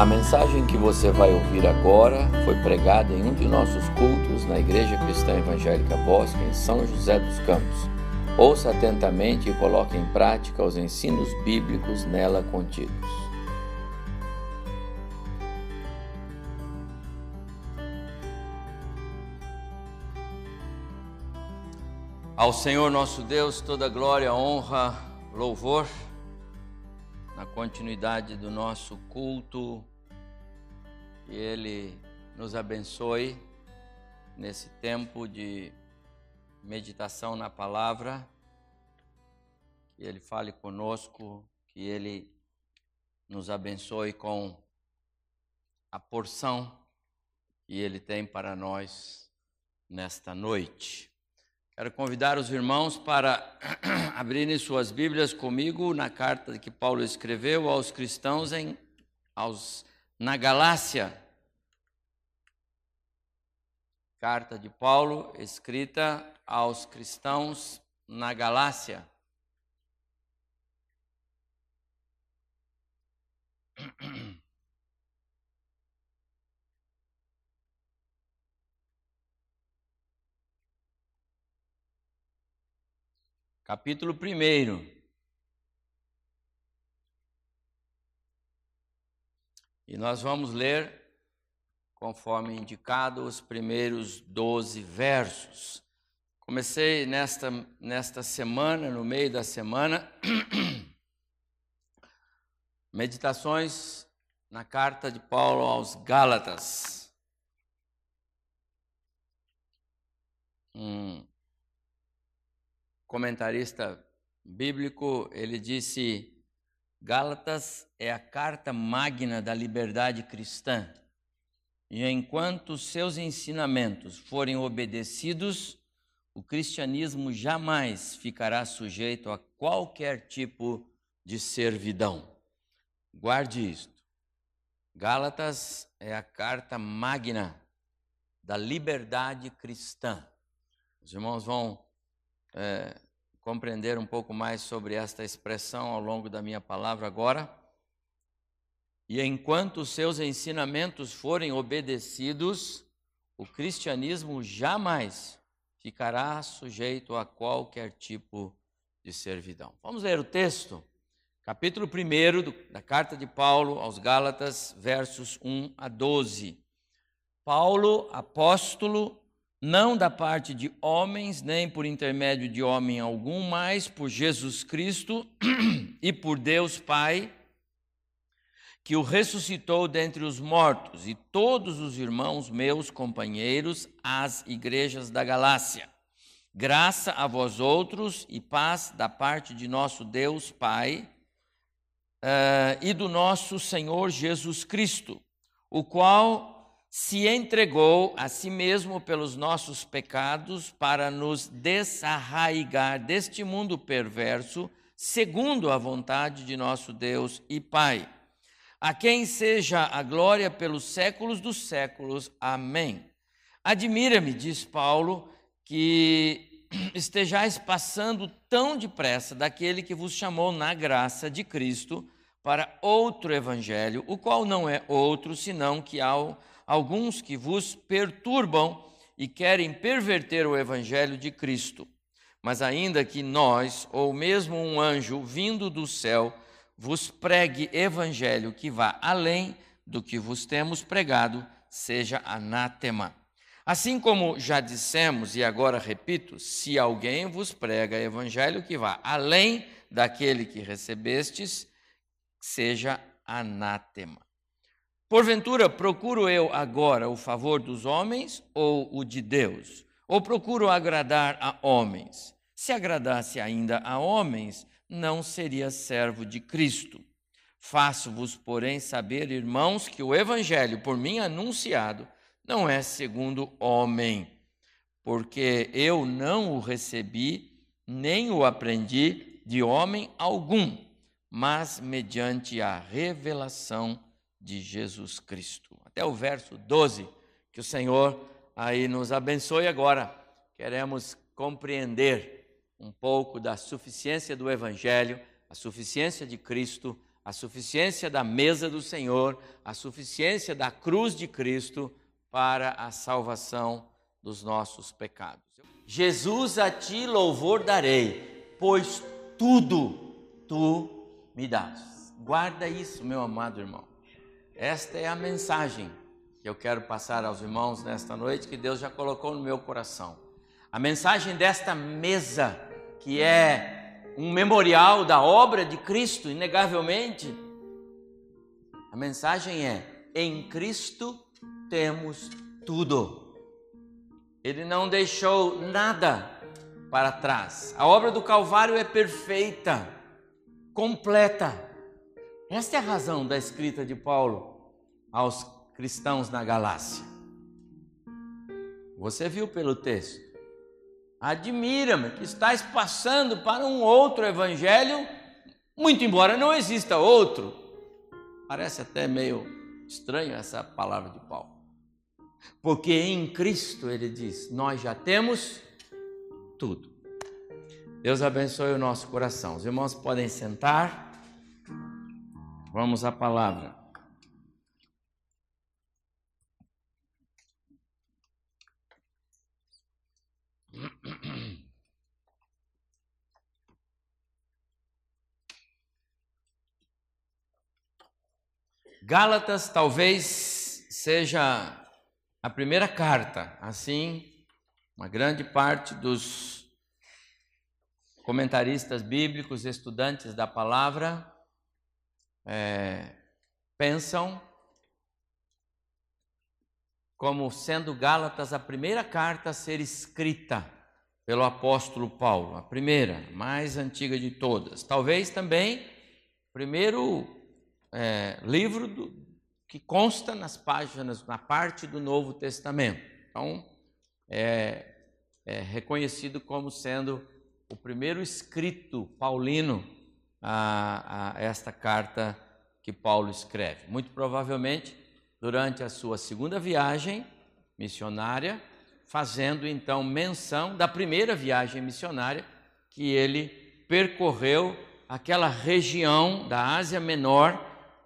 A mensagem que você vai ouvir agora foi pregada em um de nossos cultos na Igreja Cristã Evangélica Bosque, em São José dos Campos. Ouça atentamente e coloque em prática os ensinos bíblicos nela contidos. Ao Senhor nosso Deus, toda glória, honra, louvor, na continuidade do nosso culto que Ele nos abençoe nesse tempo de meditação na palavra, que Ele fale conosco, que Ele nos abençoe com a porção que Ele tem para nós nesta noite. Quero convidar os irmãos para abrirem suas Bíblias comigo na carta que Paulo escreveu aos cristãos em, aos na Galácia. Carta de Paulo escrita aos cristãos na Galácia. Capítulo 1. E nós vamos ler, conforme indicado, os primeiros 12 versos. Comecei nesta, nesta semana, no meio da semana, meditações na carta de Paulo aos Gálatas. Um comentarista bíblico, ele disse Gálatas é a carta magna da liberdade cristã. E enquanto seus ensinamentos forem obedecidos, o cristianismo jamais ficará sujeito a qualquer tipo de servidão. Guarde isto. Gálatas é a carta magna da liberdade cristã. Os irmãos vão é, compreender um pouco mais sobre esta expressão ao longo da minha palavra agora. E enquanto seus ensinamentos forem obedecidos, o cristianismo jamais ficará sujeito a qualquer tipo de servidão. Vamos ler o texto, capítulo 1 da carta de Paulo aos Gálatas, versos 1 a 12. Paulo, apóstolo não da parte de homens, nem por intermédio de homem algum, mas por Jesus Cristo e por Deus Pai, que o ressuscitou dentre os mortos, e todos os irmãos meus companheiros às igrejas da Galácia. Graça a vós outros e paz da parte de nosso Deus Pai uh, e do nosso Senhor Jesus Cristo, o qual se entregou a si mesmo pelos nossos pecados para nos desarraigar deste mundo perverso, segundo a vontade de nosso Deus e Pai. A quem seja a glória pelos séculos dos séculos. Amém. Admira-me, diz Paulo, que estejais passando tão depressa daquele que vos chamou na graça de Cristo para outro evangelho, o qual não é outro senão que ao alguns que vos perturbam e querem perverter o evangelho de Cristo. Mas ainda que nós, ou mesmo um anjo vindo do céu, vos pregue evangelho que vá além do que vos temos pregado, seja anátema. Assim como já dissemos e agora repito, se alguém vos prega evangelho que vá além daquele que recebestes, seja anátema. Porventura, procuro eu agora o favor dos homens ou o de Deus? Ou procuro agradar a homens? Se agradasse ainda a homens, não seria servo de Cristo. Faço-vos, porém, saber, irmãos, que o evangelho por mim anunciado não é segundo homem, porque eu não o recebi, nem o aprendi de homem algum, mas mediante a revelação de Jesus Cristo. Até o verso 12, que o Senhor aí nos abençoe agora. Queremos compreender um pouco da suficiência do Evangelho, a suficiência de Cristo, a suficiência da mesa do Senhor, a suficiência da cruz de Cristo para a salvação dos nossos pecados. Jesus a ti louvor darei, pois tudo tu me dás. Guarda isso, meu amado irmão. Esta é a mensagem que eu quero passar aos irmãos nesta noite, que Deus já colocou no meu coração. A mensagem desta mesa, que é um memorial da obra de Cristo, inegavelmente. A mensagem é: em Cristo temos tudo. Ele não deixou nada para trás. A obra do Calvário é perfeita, completa. Esta é a razão da escrita de Paulo aos cristãos na Galácia. Você viu pelo texto. Admira-me que estás passando para um outro evangelho, muito embora não exista outro. Parece até meio estranho essa palavra de Paulo. Porque em Cristo, ele diz, nós já temos tudo. Deus abençoe o nosso coração. Os irmãos podem sentar. Vamos à palavra. Gálatas talvez seja a primeira carta, assim, uma grande parte dos comentaristas bíblicos, estudantes da palavra, é, pensam como sendo Gálatas a primeira carta a ser escrita pelo apóstolo Paulo, a primeira, mais antiga de todas. Talvez também primeiro é, livro do, que consta nas páginas, na parte do Novo Testamento. Então, é, é reconhecido como sendo o primeiro escrito paulino a, a esta carta que Paulo escreve. Muito provavelmente durante a sua segunda viagem missionária, fazendo então menção da primeira viagem missionária que ele percorreu aquela região da Ásia Menor,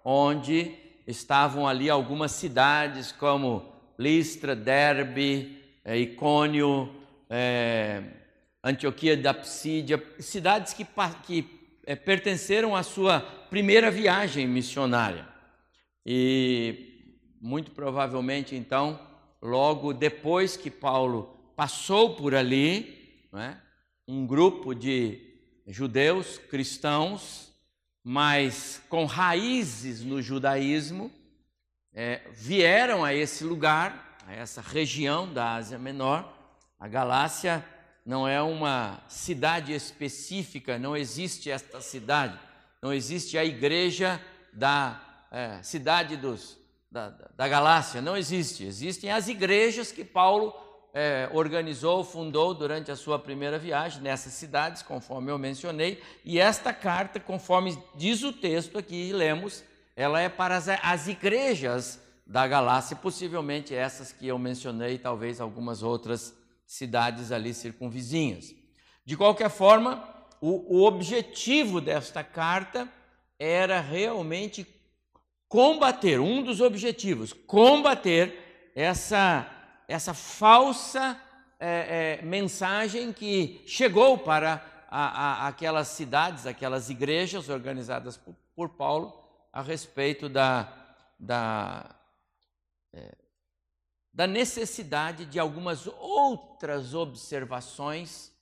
onde estavam ali algumas cidades como Listra, Derbe, é, Icônio, é, Antioquia da Psídia, cidades que, que é, pertenceram à sua primeira viagem missionária. E muito provavelmente, então, logo depois que Paulo passou por ali, é? um grupo de judeus cristãos, mas com raízes no judaísmo, é, vieram a esse lugar, a essa região da Ásia Menor. A Galácia não é uma cidade específica, não existe esta cidade, não existe a igreja da é, cidade dos da, da Galácia, não existe. Existem as igrejas que Paulo é, organizou, fundou durante a sua primeira viagem nessas cidades, conforme eu mencionei, e esta carta, conforme diz o texto aqui, lemos, ela é para as, as igrejas da Galácia, possivelmente essas que eu mencionei, talvez algumas outras cidades ali circunvizinhas. De qualquer forma, o, o objetivo desta carta era realmente combater, um dos objetivos, combater essa, essa falsa é, é, mensagem que chegou para a, a, aquelas cidades, aquelas igrejas organizadas por, por Paulo a respeito da, da, é, da necessidade de algumas outras observações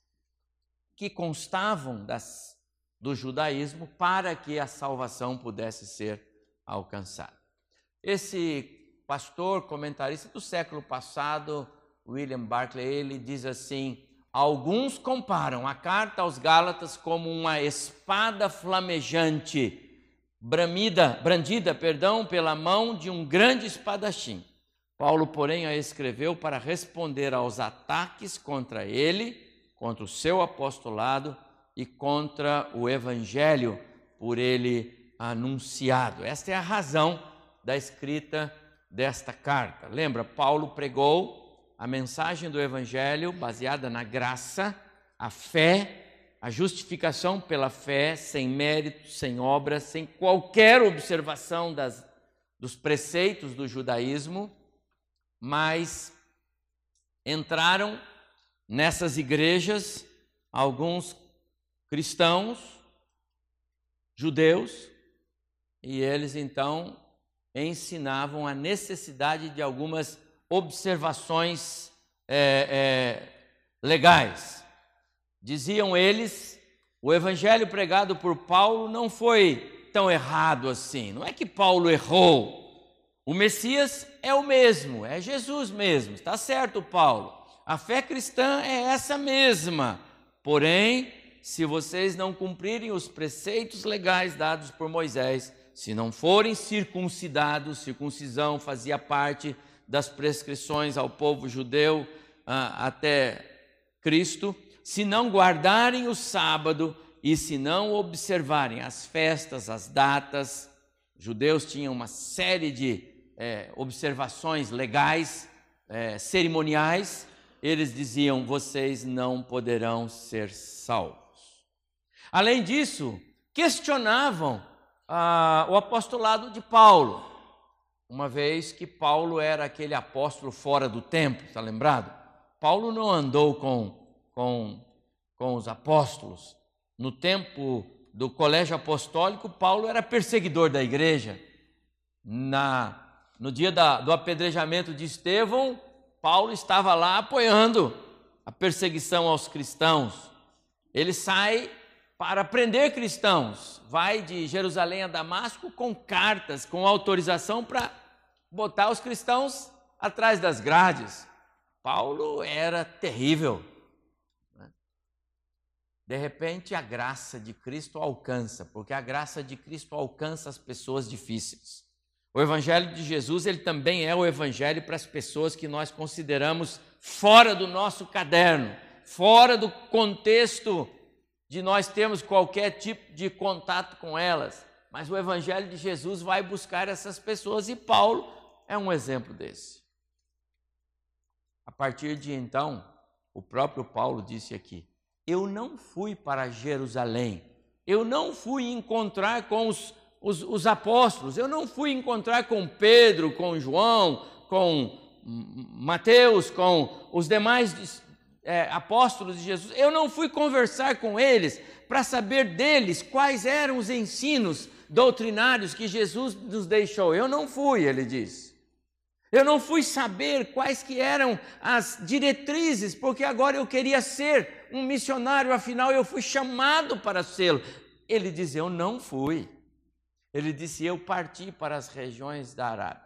que constavam das, do judaísmo para que a salvação pudesse ser alcançado. Esse pastor comentarista do século passado, William Barclay, ele diz assim: alguns comparam a carta aos Gálatas como uma espada flamejante, bramida, brandida, perdão, pela mão de um grande espadachim. Paulo, porém, a escreveu para responder aos ataques contra ele, contra o seu apostolado e contra o evangelho por ele anunciado. Esta é a razão da escrita desta carta. Lembra, Paulo pregou a mensagem do Evangelho baseada na graça, a fé, a justificação pela fé, sem mérito, sem obras, sem qualquer observação das, dos preceitos do judaísmo, mas entraram nessas igrejas alguns cristãos, judeus, e eles então ensinavam a necessidade de algumas observações é, é, legais. Diziam eles, o evangelho pregado por Paulo não foi tão errado assim. Não é que Paulo errou. O Messias é o mesmo, é Jesus mesmo. Está certo, Paulo. A fé cristã é essa mesma. Porém, se vocês não cumprirem os preceitos legais dados por Moisés, se não forem circuncidados, circuncisão fazia parte das prescrições ao povo judeu ah, até Cristo, se não guardarem o sábado e se não observarem as festas, as datas, judeus tinham uma série de é, observações legais, é, cerimoniais, eles diziam: vocês não poderão ser salvos. Além disso, questionavam ah, o apostolado de Paulo, uma vez que Paulo era aquele apóstolo fora do tempo, está lembrado? Paulo não andou com com, com os apóstolos. No tempo do colégio apostólico, Paulo era perseguidor da igreja. Na, no dia da, do apedrejamento de Estevão, Paulo estava lá apoiando a perseguição aos cristãos. Ele sai para prender cristãos, vai de Jerusalém a Damasco com cartas, com autorização para botar os cristãos atrás das grades. Paulo era terrível. De repente, a graça de Cristo alcança, porque a graça de Cristo alcança as pessoas difíceis. O evangelho de Jesus, ele também é o evangelho para as pessoas que nós consideramos fora do nosso caderno, fora do contexto de nós termos qualquer tipo de contato com elas. Mas o evangelho de Jesus vai buscar essas pessoas e Paulo é um exemplo desse. A partir de então, o próprio Paulo disse aqui: eu não fui para Jerusalém, eu não fui encontrar com os, os, os, apóstolos, eu não fui encontrar com Pedro, com João, com Mateus, com os demais é, apóstolos de Jesus, eu não fui conversar com eles para saber deles quais eram os ensinos doutrinários que Jesus nos deixou. Eu não fui, ele diz. Eu não fui saber quais que eram as diretrizes, porque agora eu queria ser um missionário, afinal eu fui chamado para sê-lo. Ele disse: Eu não fui. Ele disse: Eu parti para as regiões da Arábia.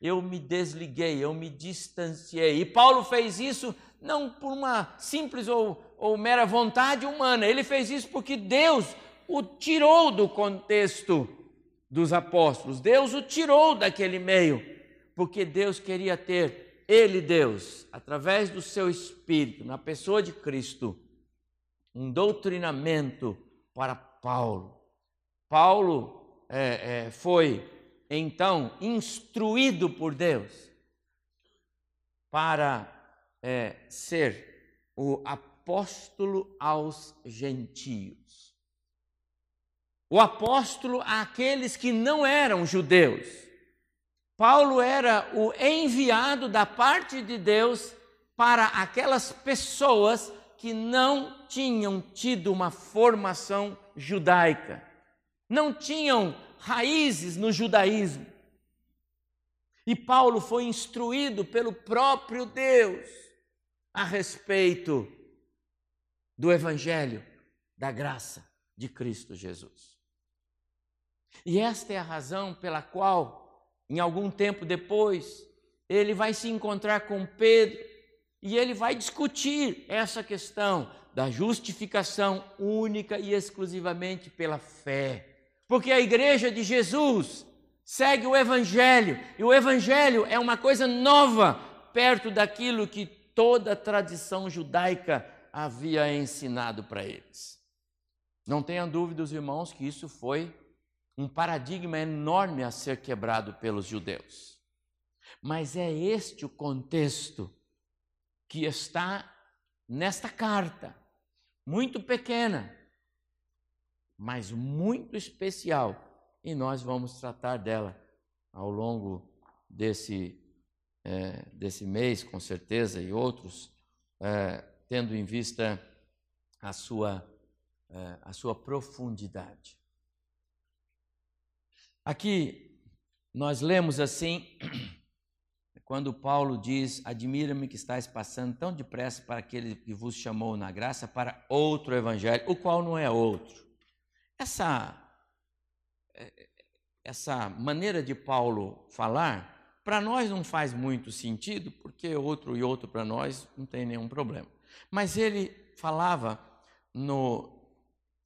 Eu me desliguei, eu me distanciei. E Paulo fez isso não por uma simples ou, ou mera vontade humana, ele fez isso porque Deus o tirou do contexto dos apóstolos, Deus o tirou daquele meio porque Deus queria ter, Ele, Deus, através do seu Espírito, na pessoa de Cristo, um doutrinamento para Paulo. Paulo é, é, foi, então, instruído por Deus para é, ser o apóstolo aos gentios. O apóstolo àqueles que não eram judeus Paulo era o enviado da parte de Deus para aquelas pessoas que não tinham tido uma formação judaica, não tinham raízes no judaísmo. E Paulo foi instruído pelo próprio Deus a respeito do Evangelho da graça de Cristo Jesus. E esta é a razão pela qual em algum tempo depois, ele vai se encontrar com Pedro e ele vai discutir essa questão da justificação única e exclusivamente pela fé. Porque a igreja de Jesus segue o evangelho, e o evangelho é uma coisa nova perto daquilo que toda a tradição judaica havia ensinado para eles. Não tenha dúvidas, irmãos, que isso foi um paradigma enorme a ser quebrado pelos judeus. Mas é este o contexto que está nesta carta, muito pequena, mas muito especial, e nós vamos tratar dela ao longo desse, é, desse mês, com certeza, e outros, é, tendo em vista a sua, é, a sua profundidade. Aqui nós lemos assim, quando Paulo diz: Admira-me que estáis passando tão depressa para aquele que vos chamou na graça para outro evangelho, o qual não é outro. Essa, essa maneira de Paulo falar, para nós não faz muito sentido, porque outro e outro para nós não tem nenhum problema. Mas ele falava no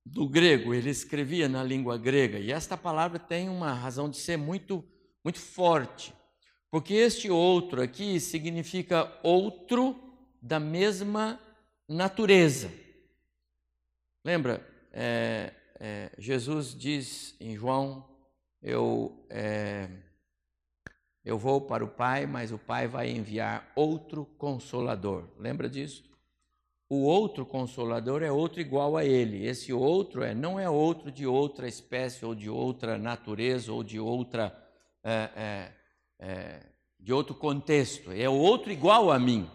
do grego, ele escrevia na língua grega, e esta palavra tem uma razão de ser muito muito forte, porque este outro aqui significa outro da mesma natureza. Lembra, é, é, Jesus diz em João: eu, é, eu vou para o Pai, mas o Pai vai enviar outro consolador. Lembra disso? O outro consolador é outro igual a ele. Esse outro é não é outro de outra espécie ou de outra natureza ou de outra é, é, é de outro contexto. É outro igual a mim.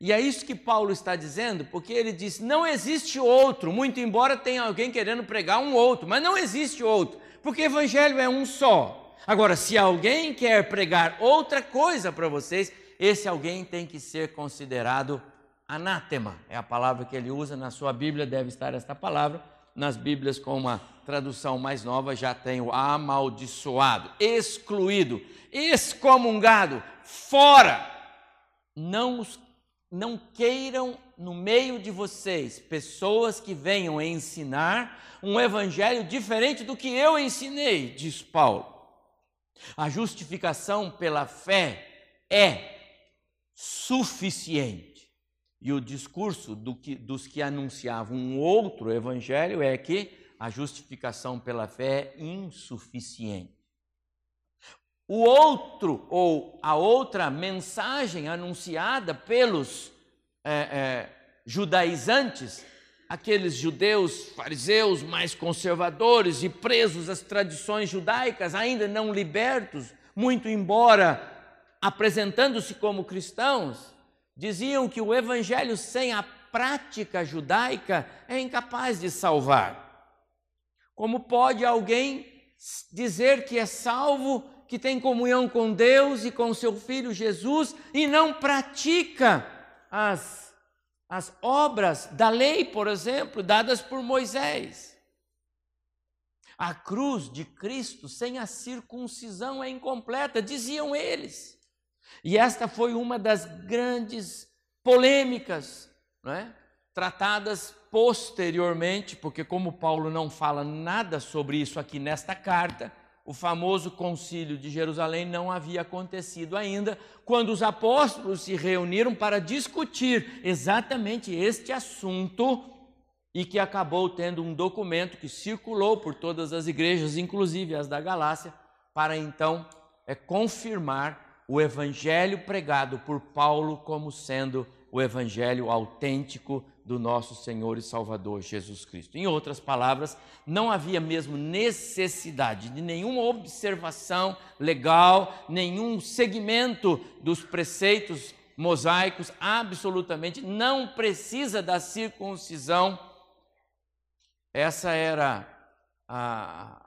E é isso que Paulo está dizendo, porque ele diz: não existe outro, muito embora tenha alguém querendo pregar um outro, mas não existe outro, porque evangelho é um só. Agora, se alguém quer pregar outra coisa para vocês, esse alguém tem que ser considerado anátema. É a palavra que ele usa na sua Bíblia, deve estar esta palavra. Nas Bíblias com uma tradução mais nova já tem o amaldiçoado, excluído, excomungado, fora. Não não queiram no meio de vocês pessoas que venham ensinar um evangelho diferente do que eu ensinei, diz Paulo. A justificação pela fé é suficiente. E o discurso do que, dos que anunciavam um outro evangelho é que a justificação pela fé é insuficiente. O outro ou a outra mensagem anunciada pelos é, é, judaizantes, aqueles judeus fariseus mais conservadores e presos às tradições judaicas, ainda não libertos, muito embora apresentando-se como cristãos, diziam que o evangelho sem a prática judaica é incapaz de salvar. Como pode alguém dizer que é salvo que tem comunhão com Deus e com seu filho Jesus e não pratica as, as obras da lei, por exemplo, dadas por Moisés. A cruz de Cristo sem a circuncisão é incompleta, diziam eles. E esta foi uma das grandes polêmicas, não é? tratadas posteriormente, porque, como Paulo não fala nada sobre isso aqui nesta carta, o famoso concílio de Jerusalém não havia acontecido ainda, quando os apóstolos se reuniram para discutir exatamente este assunto e que acabou tendo um documento que circulou por todas as igrejas, inclusive as da Galácia, para então é, confirmar o evangelho pregado por Paulo como sendo o evangelho autêntico do nosso Senhor e Salvador Jesus Cristo. Em outras palavras, não havia mesmo necessidade de nenhuma observação legal, nenhum segmento dos preceitos mosaicos, absolutamente não precisa da circuncisão. Essa era a,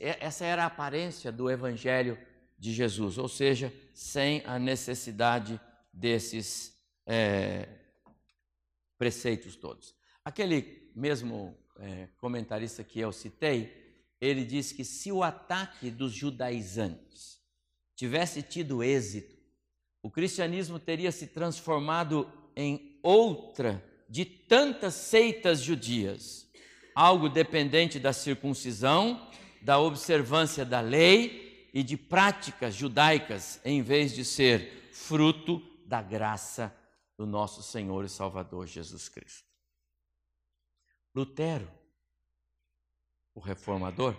essa era a aparência do evangelho de Jesus, ou seja, sem a necessidade desses é, preceitos todos. Aquele mesmo é, comentarista que eu citei, ele diz que se o ataque dos judaizantes tivesse tido êxito, o cristianismo teria se transformado em outra de tantas seitas judias, algo dependente da circuncisão, da observância da lei e de práticas judaicas, em vez de ser fruto da graça do nosso Senhor e Salvador Jesus Cristo. Lutero, o reformador,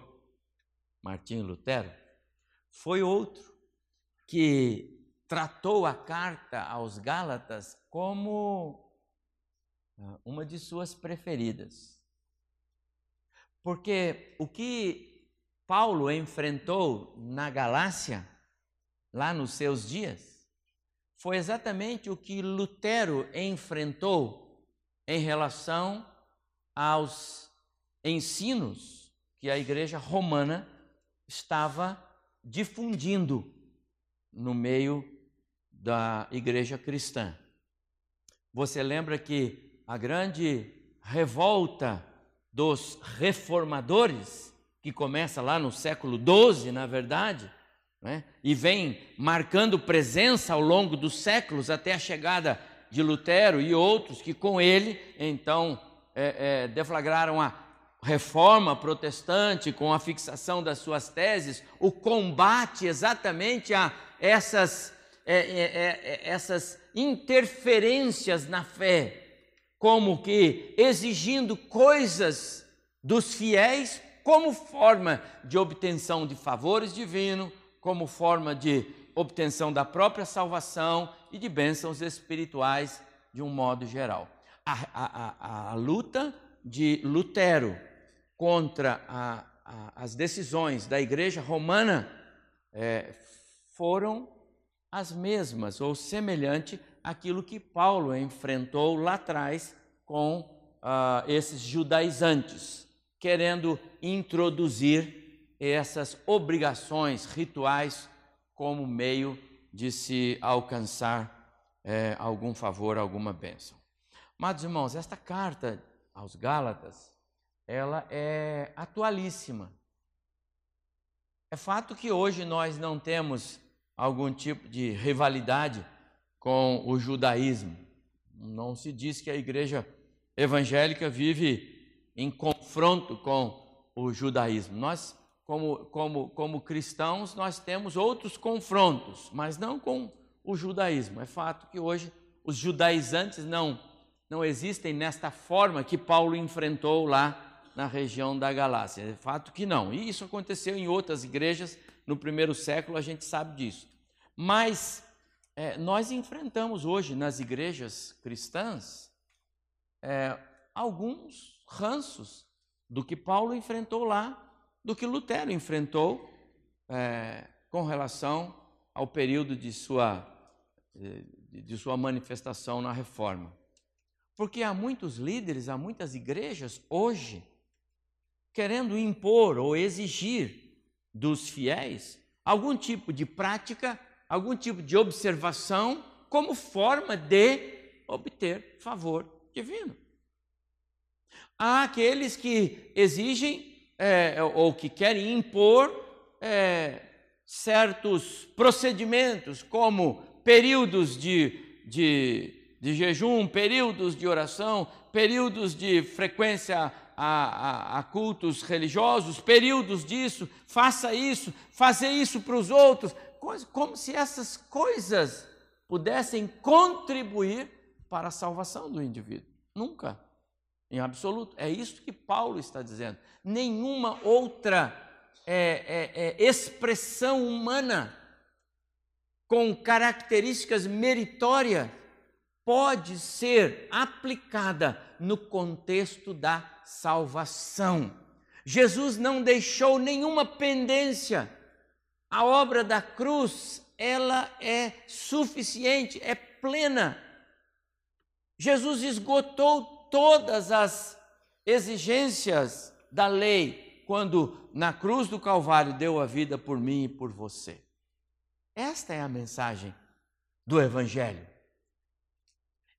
Martinho Lutero, foi outro que tratou a carta aos Gálatas como ah, uma de suas preferidas. Porque o que Paulo enfrentou na Galácia, lá nos seus dias, foi exatamente o que Lutero enfrentou em relação aos ensinos que a igreja romana estava difundindo no meio da igreja cristã. Você lembra que a grande revolta dos reformadores, que começa lá no século XII, na verdade, né? e vem marcando presença ao longo dos séculos até a chegada de Lutero e outros que com ele então é, é, deflagraram a reforma protestante com a fixação das suas teses, o combate exatamente a essas, é, é, é, é essas interferências na fé, como que exigindo coisas dos fiéis como forma de obtenção de favores divinos, como forma de obtenção da própria salvação e de bênçãos espirituais de um modo geral. A, a, a, a luta de Lutero contra as decisões da Igreja Romana é, foram as mesmas ou semelhante àquilo que Paulo enfrentou lá atrás com uh, esses judaizantes, querendo introduzir essas obrigações rituais como meio de se alcançar é, algum favor, alguma bênção. Mas, irmãos, esta carta aos Gálatas, ela é atualíssima. É fato que hoje nós não temos algum tipo de rivalidade com o judaísmo. Não se diz que a igreja evangélica vive em confronto com o judaísmo. Nós como, como, como cristãos, nós temos outros confrontos, mas não com o judaísmo. É fato que hoje os judaizantes não, não existem nesta forma que Paulo enfrentou lá na região da Galácia. É fato que não. E isso aconteceu em outras igrejas no primeiro século, a gente sabe disso. Mas é, nós enfrentamos hoje nas igrejas cristãs é, alguns ranços do que Paulo enfrentou lá do que Lutero enfrentou é, com relação ao período de sua, de sua manifestação na reforma. Porque há muitos líderes, há muitas igrejas hoje querendo impor ou exigir dos fiéis algum tipo de prática, algum tipo de observação como forma de obter favor divino. Há aqueles que exigem é, ou que querem impor é, certos procedimentos, como períodos de, de, de, jejum, períodos de oração, períodos de frequência a, a, a cultos religiosos, períodos disso, faça isso, fazer isso para os outros, como se essas coisas pudessem contribuir para a salvação do indivíduo. Nunca em absoluto. É isso que Paulo está dizendo. Nenhuma outra é, é, é, expressão humana com características meritórias pode ser aplicada no contexto da salvação. Jesus não deixou nenhuma pendência. A obra da cruz, ela é suficiente, é plena. Jesus esgotou todas as exigências da lei quando na cruz do Calvário deu a vida por mim e por você. Esta é a mensagem do Evangelho.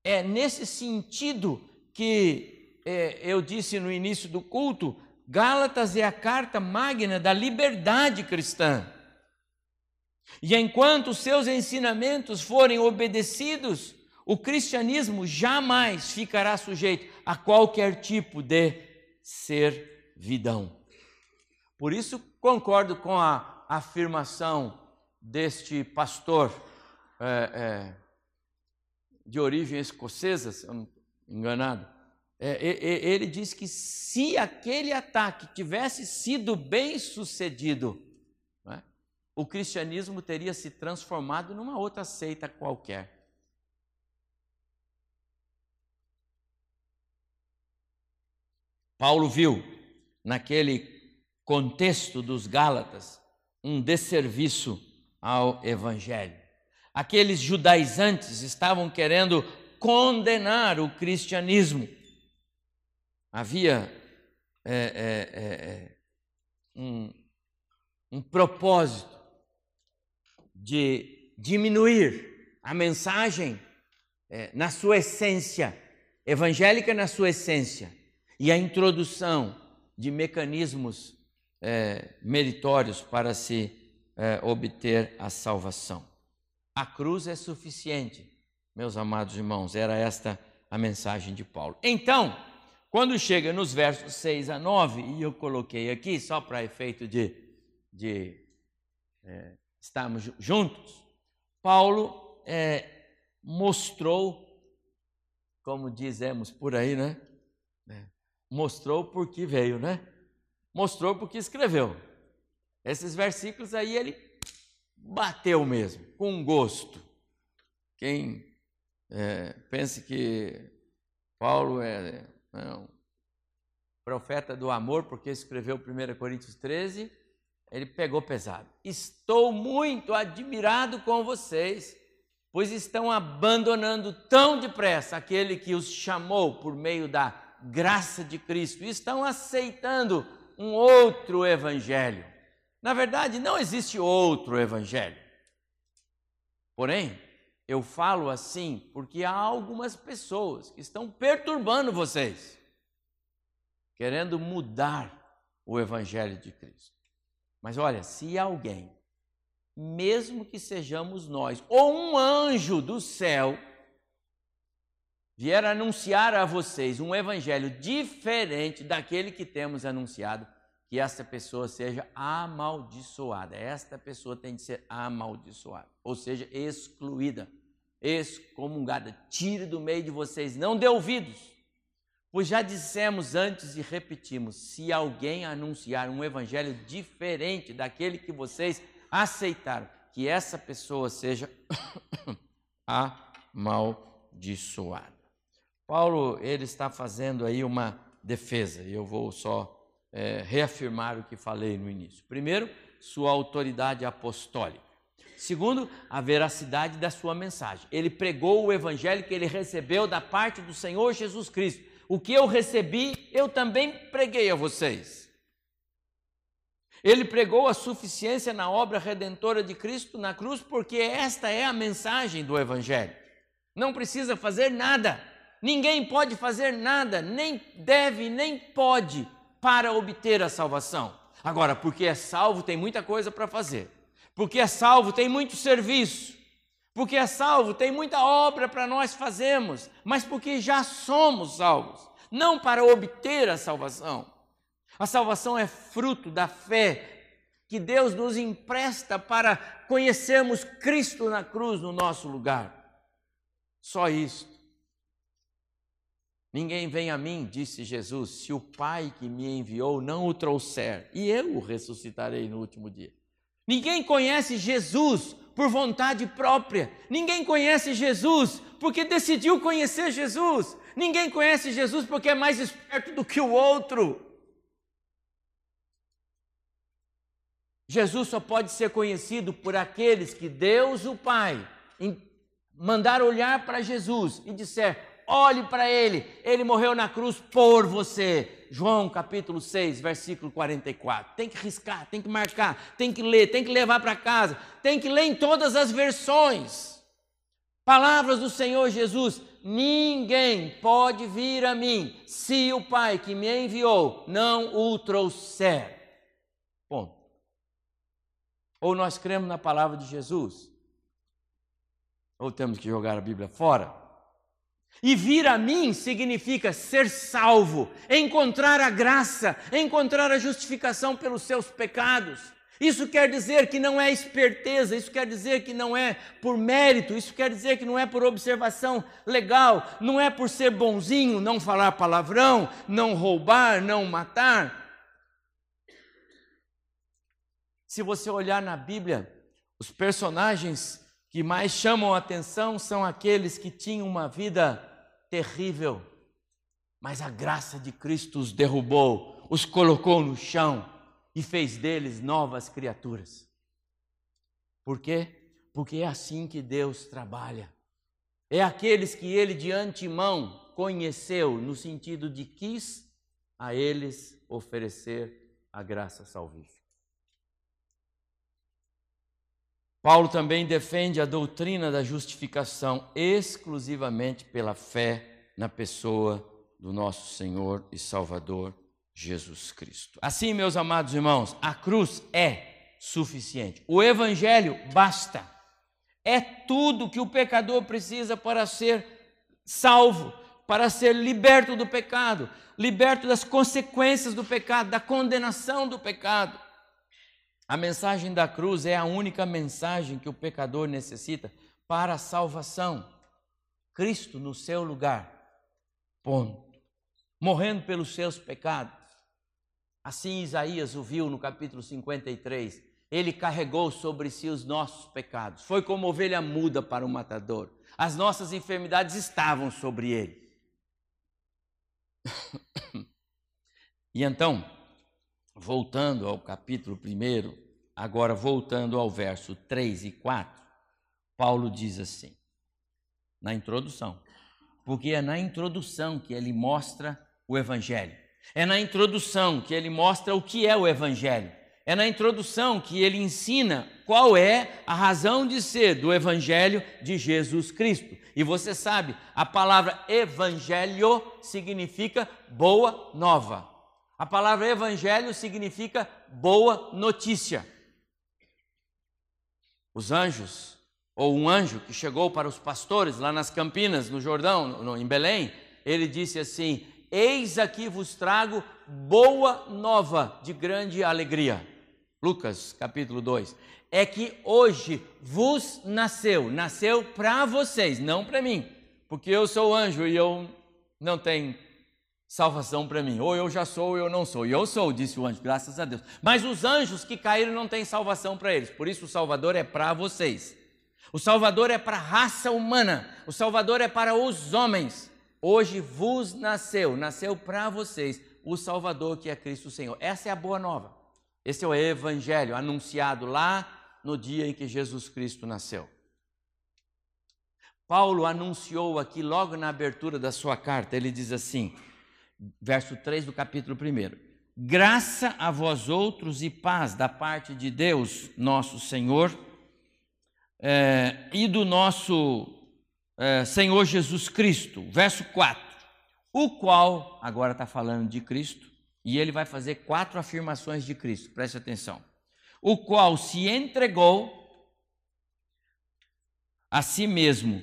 É nesse sentido que é, eu disse no início do culto: Gálatas é a carta magna da liberdade cristã. E enquanto seus ensinamentos forem obedecidos, o cristianismo jamais ficará sujeito a qualquer tipo de servidão. Por isso, concordo com a afirmação deste pastor é, é, de origem escocesa, se eu não enganado. É, ele diz que se aquele ataque tivesse sido bem sucedido, é, o cristianismo teria se transformado numa outra seita qualquer. Paulo viu naquele contexto dos Gálatas, um desserviço ao Evangelho. Aqueles judaizantes estavam querendo condenar o cristianismo. Havia é, é, é, é um, um propósito de diminuir a mensagem é, na sua essência, evangélica na sua essência, e a introdução de mecanismos é, meritórios para se é, obter a salvação. A cruz é suficiente, meus amados irmãos, era esta a mensagem de Paulo. Então, quando chega nos versos 6 a 9, e eu coloquei aqui só para efeito de, de é, estarmos juntos, Paulo é, mostrou, como dizemos por aí, né? Mostrou por que veio, né? Mostrou porque escreveu. Esses versículos aí ele bateu mesmo, com gosto. Quem é, pense que Paulo é, é um profeta do amor, porque escreveu 1 Coríntios 13, ele pegou pesado. Estou muito admirado com vocês pois estão abandonando tão depressa aquele que os chamou por meio da graça de Cristo e estão aceitando um outro evangelho. Na verdade, não existe outro evangelho. Porém, eu falo assim porque há algumas pessoas que estão perturbando vocês, querendo mudar o evangelho de Cristo. Mas olha, se alguém mesmo que sejamos nós, ou um anjo do céu, vier anunciar a vocês um evangelho diferente daquele que temos anunciado, que esta pessoa seja amaldiçoada. Esta pessoa tem de ser amaldiçoada, ou seja, excluída, excomungada. Tire do meio de vocês, não dê ouvidos. Pois já dissemos antes e repetimos: se alguém anunciar um evangelho diferente daquele que vocês aceitar que essa pessoa seja amaldiçoada. Paulo ele está fazendo aí uma defesa e eu vou só é, reafirmar o que falei no início. Primeiro, sua autoridade apostólica. Segundo, a veracidade da sua mensagem. Ele pregou o evangelho que ele recebeu da parte do Senhor Jesus Cristo. O que eu recebi, eu também preguei a vocês. Ele pregou a suficiência na obra redentora de Cristo na cruz, porque esta é a mensagem do Evangelho. Não precisa fazer nada, ninguém pode fazer nada, nem deve, nem pode, para obter a salvação. Agora, porque é salvo, tem muita coisa para fazer. Porque é salvo, tem muito serviço. Porque é salvo, tem muita obra para nós fazermos. Mas porque já somos salvos, não para obter a salvação. A salvação é fruto da fé que Deus nos empresta para conhecermos Cristo na cruz no nosso lugar. Só isso. Ninguém vem a mim, disse Jesus, se o Pai que me enviou não o trouxer, e eu o ressuscitarei no último dia. Ninguém conhece Jesus por vontade própria. Ninguém conhece Jesus porque decidiu conhecer Jesus. Ninguém conhece Jesus porque é mais esperto do que o outro. Jesus só pode ser conhecido por aqueles que Deus, o Pai, mandar olhar para Jesus e disser: olhe para ele, ele morreu na cruz por você. João capítulo 6, versículo 44. Tem que riscar, tem que marcar, tem que ler, tem que levar para casa, tem que ler em todas as versões. Palavras do Senhor Jesus: ninguém pode vir a mim se o Pai que me enviou não o trouxer. Ponto. Ou nós cremos na palavra de Jesus, ou temos que jogar a Bíblia fora. E vir a mim significa ser salvo, encontrar a graça, encontrar a justificação pelos seus pecados. Isso quer dizer que não é esperteza, isso quer dizer que não é por mérito, isso quer dizer que não é por observação legal, não é por ser bonzinho, não falar palavrão, não roubar, não matar. Se você olhar na Bíblia, os personagens que mais chamam a atenção são aqueles que tinham uma vida terrível, mas a graça de Cristo os derrubou. os colocou no chão e fez deles novas criaturas. Por quê? Porque é assim que Deus trabalha. É aqueles que ele de antemão conheceu, no sentido de quis a eles oferecer a graça salvífica. Paulo também defende a doutrina da justificação exclusivamente pela fé na pessoa do nosso Senhor e Salvador Jesus Cristo. Assim, meus amados irmãos, a cruz é suficiente. O evangelho basta. É tudo que o pecador precisa para ser salvo, para ser liberto do pecado, liberto das consequências do pecado, da condenação do pecado. A mensagem da cruz é a única mensagem que o pecador necessita para a salvação. Cristo no seu lugar. Ponto. Morrendo pelos seus pecados. Assim Isaías o viu no capítulo 53. Ele carregou sobre si os nossos pecados. Foi como ovelha muda para o matador. As nossas enfermidades estavam sobre ele. e então, voltando ao capítulo 1, agora voltando ao verso 3 e 4, Paulo diz assim, na introdução, porque é na introdução que ele mostra o Evangelho, é na introdução que ele mostra o que é o Evangelho, é na introdução que ele ensina qual é a razão de ser do Evangelho de Jesus Cristo. E você sabe, a palavra Evangelho significa boa nova. A palavra evangelho significa boa notícia. Os anjos, ou um anjo que chegou para os pastores lá nas Campinas, no Jordão, no, em Belém, ele disse assim: Eis aqui vos trago boa nova de grande alegria. Lucas capítulo 2. É que hoje vos nasceu, nasceu para vocês, não para mim, porque eu sou anjo e eu não tenho salvação para mim. Ou eu já sou ou eu não sou. E eu sou, disse o anjo, graças a Deus. Mas os anjos que caíram não têm salvação para eles. Por isso o Salvador é para vocês. O Salvador é para a raça humana. O Salvador é para os homens. Hoje vos nasceu, nasceu para vocês o Salvador que é Cristo Senhor. Essa é a boa nova. Esse é o evangelho anunciado lá no dia em que Jesus Cristo nasceu. Paulo anunciou aqui logo na abertura da sua carta, ele diz assim: verso 3 do capítulo 1. Graça a vós outros e paz da parte de Deus, nosso Senhor, é, e do nosso é, Senhor Jesus Cristo. Verso 4. O qual, agora está falando de Cristo, e ele vai fazer quatro afirmações de Cristo, preste atenção. O qual se entregou a si mesmo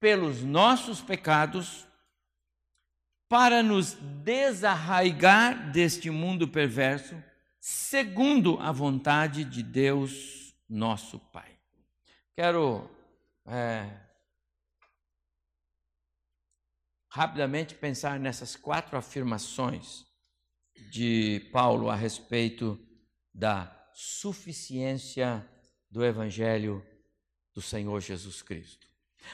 pelos nossos pecados para nos desarraigar deste mundo perverso, segundo a vontade de Deus, nosso Pai. Quero é, rapidamente pensar nessas quatro afirmações de Paulo a respeito da suficiência do Evangelho do Senhor Jesus Cristo.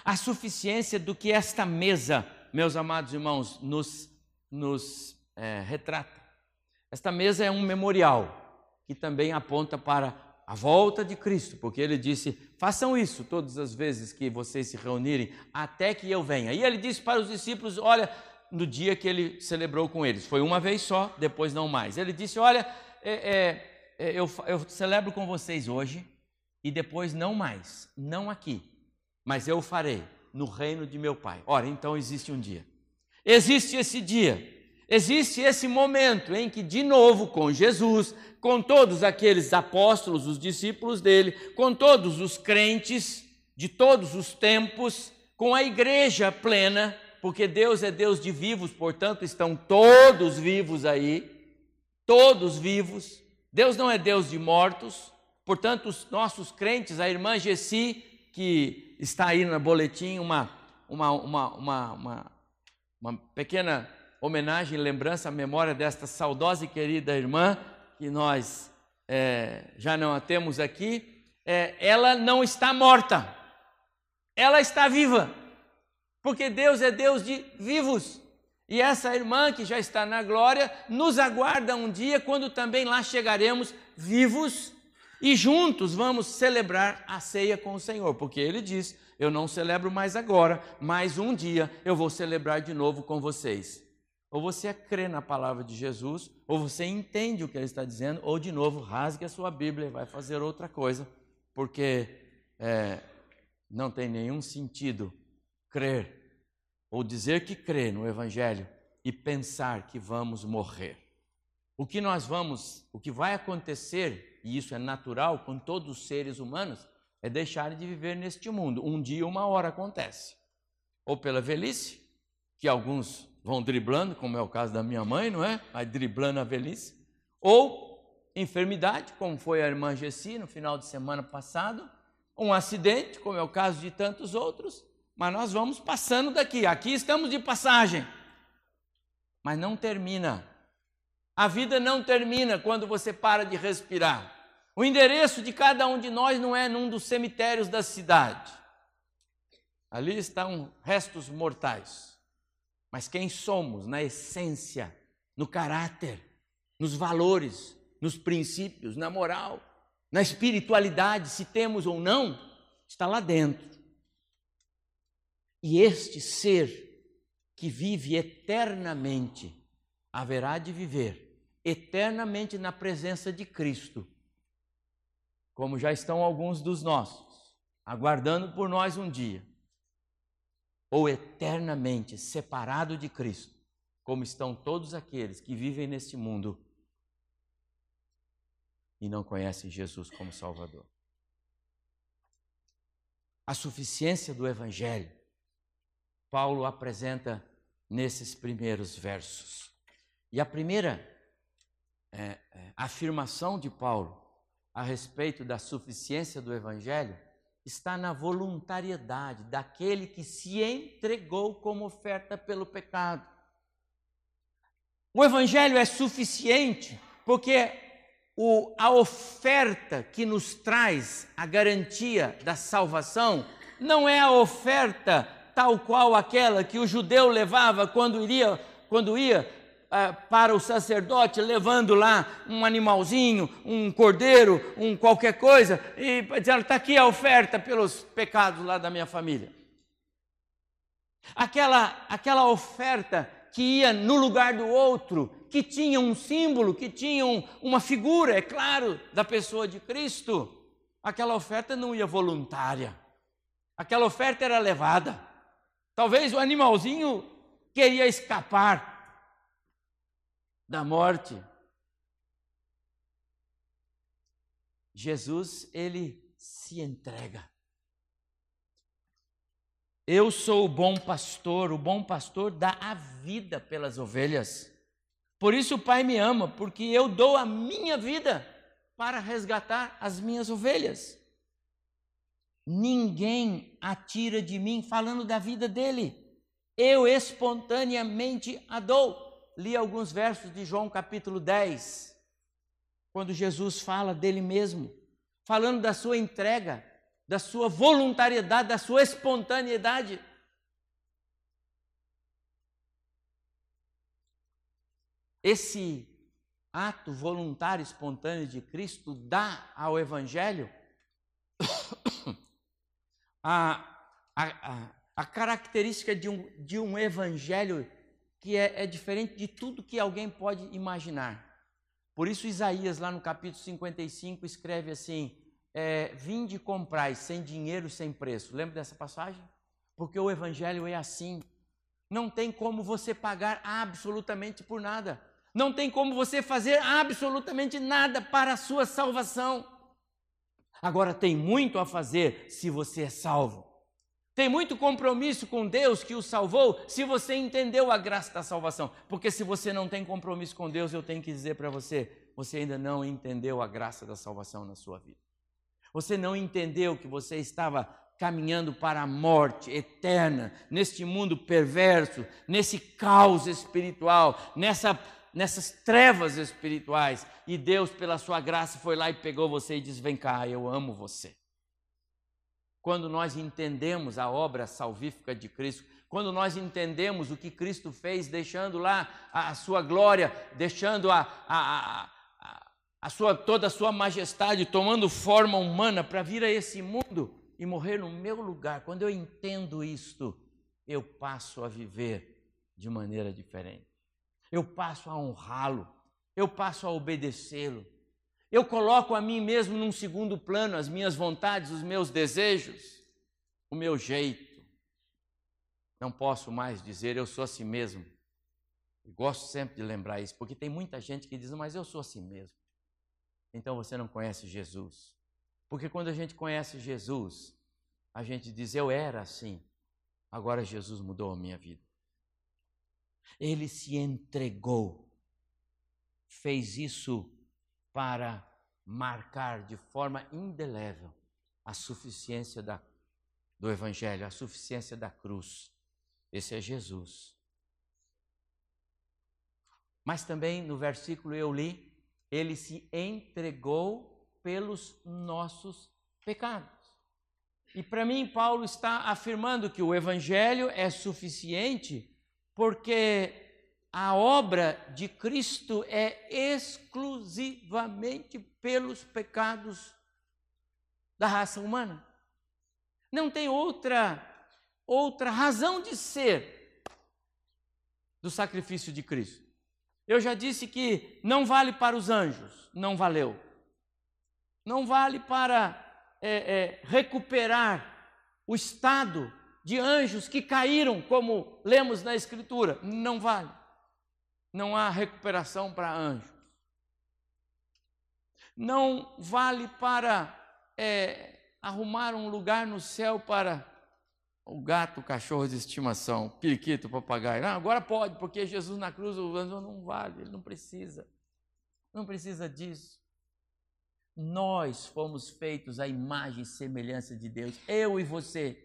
A suficiência do que esta mesa meus amados irmãos, nos, nos é, retrata. Esta mesa é um memorial que também aponta para a volta de Cristo, porque ele disse: façam isso todas as vezes que vocês se reunirem, até que eu venha. E ele disse para os discípulos: olha, no dia que ele celebrou com eles, foi uma vez só, depois não mais. Ele disse: olha, é, é, é eu, eu celebro com vocês hoje e depois não mais, não aqui, mas eu farei no reino de meu Pai. Ora, então existe um dia. Existe esse dia. Existe esse momento em que, de novo, com Jesus, com todos aqueles apóstolos, os discípulos dele, com todos os crentes de todos os tempos, com a igreja plena, porque Deus é Deus de vivos, portanto estão todos vivos aí, todos vivos. Deus não é Deus de mortos, portanto os nossos crentes, a irmã Gessi, que está aí no boletim uma, uma, uma, uma, uma, uma pequena homenagem, lembrança, memória desta saudosa e querida irmã, que nós é, já não a temos aqui. É, ela não está morta, ela está viva, porque Deus é Deus de vivos. E essa irmã que já está na glória nos aguarda um dia quando também lá chegaremos vivos e juntos vamos celebrar a ceia com o Senhor, porque ele diz: Eu não celebro mais agora, mas um dia eu vou celebrar de novo com vocês. Ou você crê na palavra de Jesus, ou você entende o que ele está dizendo, ou de novo rasgue a sua Bíblia e vai fazer outra coisa, porque é, não tem nenhum sentido crer ou dizer que crê no Evangelho e pensar que vamos morrer. O que nós vamos, o que vai acontecer, e isso é natural com todos os seres humanos, é deixarem de viver neste mundo. Um dia, uma hora acontece. Ou pela velhice, que alguns vão driblando, como é o caso da minha mãe, não é? Vai driblando a velhice. Ou enfermidade, como foi a irmã Gessi no final de semana passado. Um acidente, como é o caso de tantos outros. Mas nós vamos passando daqui. Aqui estamos de passagem. Mas não termina. A vida não termina quando você para de respirar. O endereço de cada um de nós não é num dos cemitérios da cidade. Ali estão restos mortais. Mas quem somos na essência, no caráter, nos valores, nos princípios, na moral, na espiritualidade, se temos ou não, está lá dentro. E este ser que vive eternamente haverá de viver eternamente na presença de Cristo, como já estão alguns dos nossos, aguardando por nós um dia ou eternamente separado de Cristo, como estão todos aqueles que vivem neste mundo e não conhecem Jesus como Salvador. A suficiência do Evangelho, Paulo apresenta nesses primeiros versos. E a primeira é, é, afirmação de Paulo a respeito da suficiência do Evangelho está na voluntariedade daquele que se entregou como oferta pelo pecado. O Evangelho é suficiente porque o, a oferta que nos traz a garantia da salvação não é a oferta tal qual aquela que o judeu levava quando iria, quando ia ah, para o sacerdote, levando lá um animalzinho, um cordeiro, um qualquer coisa, e dizendo: está aqui a oferta pelos pecados lá da minha família. Aquela, aquela oferta que ia no lugar do outro, que tinha um símbolo, que tinha um, uma figura, é claro, da pessoa de Cristo. Aquela oferta não ia voluntária. Aquela oferta era levada. Talvez o animalzinho queria escapar da morte. Jesus, ele se entrega. Eu sou o bom pastor, o bom pastor dá a vida pelas ovelhas. Por isso o Pai me ama, porque eu dou a minha vida para resgatar as minhas ovelhas. Ninguém atira de mim falando da vida dele. Eu espontaneamente a dou li alguns versos de João capítulo 10, quando Jesus fala dele mesmo, falando da sua entrega, da sua voluntariedade, da sua espontaneidade. Esse ato voluntário, espontâneo de Cristo dá ao Evangelho a, a, a, a característica de um, de um Evangelho que é, é diferente de tudo que alguém pode imaginar. Por isso, Isaías, lá no capítulo 55, escreve assim: é, Vinde e comprai sem dinheiro, sem preço. Lembra dessa passagem? Porque o Evangelho é assim. Não tem como você pagar absolutamente por nada. Não tem como você fazer absolutamente nada para a sua salvação. Agora, tem muito a fazer se você é salvo. Tem muito compromisso com Deus que o salvou se você entendeu a graça da salvação. Porque se você não tem compromisso com Deus, eu tenho que dizer para você, você ainda não entendeu a graça da salvação na sua vida. Você não entendeu que você estava caminhando para a morte eterna, neste mundo perverso, nesse caos espiritual, nessa, nessas trevas espirituais. E Deus, pela sua graça, foi lá e pegou você e disse: Vem cá, eu amo você. Quando nós entendemos a obra salvífica de Cristo, quando nós entendemos o que Cristo fez, deixando lá a, sua glória, deixando a, a, a, sua, toda a sua majestade, tomando forma humana para vir a esse mundo e morrer no meu lugar. Quando eu entendo isto, eu passo a viver de maneira diferente. Eu passo a honrá-lo, eu passo a obedecê-lo. Eu coloco a mim mesmo num segundo plano, as minhas vontades, os meus desejos, o meu jeito. Não posso mais dizer eu sou assim mesmo. Gosto sempre de lembrar isso, porque tem muita gente que diz, mas eu sou assim mesmo. Então você não conhece Jesus. Porque quando a gente conhece Jesus, a gente diz, eu era assim, agora Jesus mudou a minha vida. Ele se entregou, fez isso para marcar de forma indelével a suficiência da, do Evangelho, a suficiência da cruz. Esse é Jesus. Mas também no versículo eu li, ele se entregou pelos nossos pecados. E para mim, Paulo está afirmando que o Evangelho é suficiente porque a obra de Cristo é exclusivamente pelos pecados da raça humana. Não tem outra outra razão de ser do sacrifício de Cristo. Eu já disse que não vale para os anjos, não valeu. Não vale para é, é, recuperar o estado de anjos que caíram, como lemos na Escritura, não vale. Não há recuperação para anjos. Não vale para é, arrumar um lugar no céu para o gato, o cachorro de estimação, periquito, papagaio. Não, agora pode, porque Jesus na cruz não vale, ele não precisa. Não precisa disso. Nós fomos feitos à imagem e semelhança de Deus, eu e você.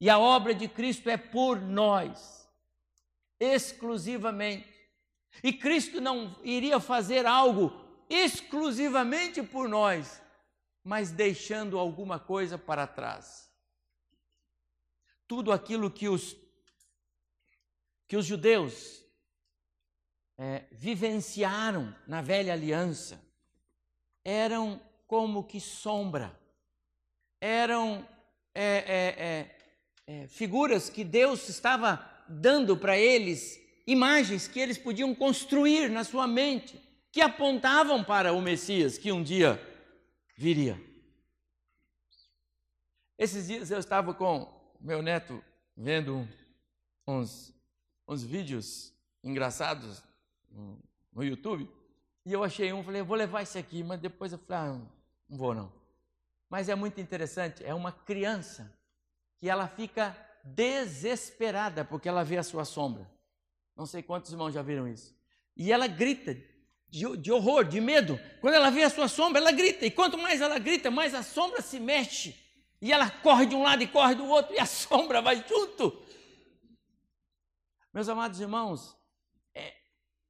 E a obra de Cristo é por nós, exclusivamente. E Cristo não iria fazer algo exclusivamente por nós, mas deixando alguma coisa para trás. Tudo aquilo que os, que os judeus é, vivenciaram na velha aliança eram como que sombra, eram é, é, é é, figuras que Deus estava dando para eles, imagens que eles podiam construir na sua mente, que apontavam para o Messias que um dia viria. Esses dias eu estava com meu neto vendo uns, uns vídeos engraçados no YouTube e eu achei um, falei, vou levar esse aqui, mas depois eu falei, ah, não vou não. Mas é muito interessante, é uma criança que ela fica desesperada porque ela vê a sua sombra. Não sei quantos irmãos já viram isso. E ela grita de, de, horror, de medo. Quando ela vê a sua sombra, ela grita. E quanto mais ela grita, mais a sombra se mexe. E ela corre de um lado e corre do outro, e a sombra vai junto. Meus amados irmãos, é,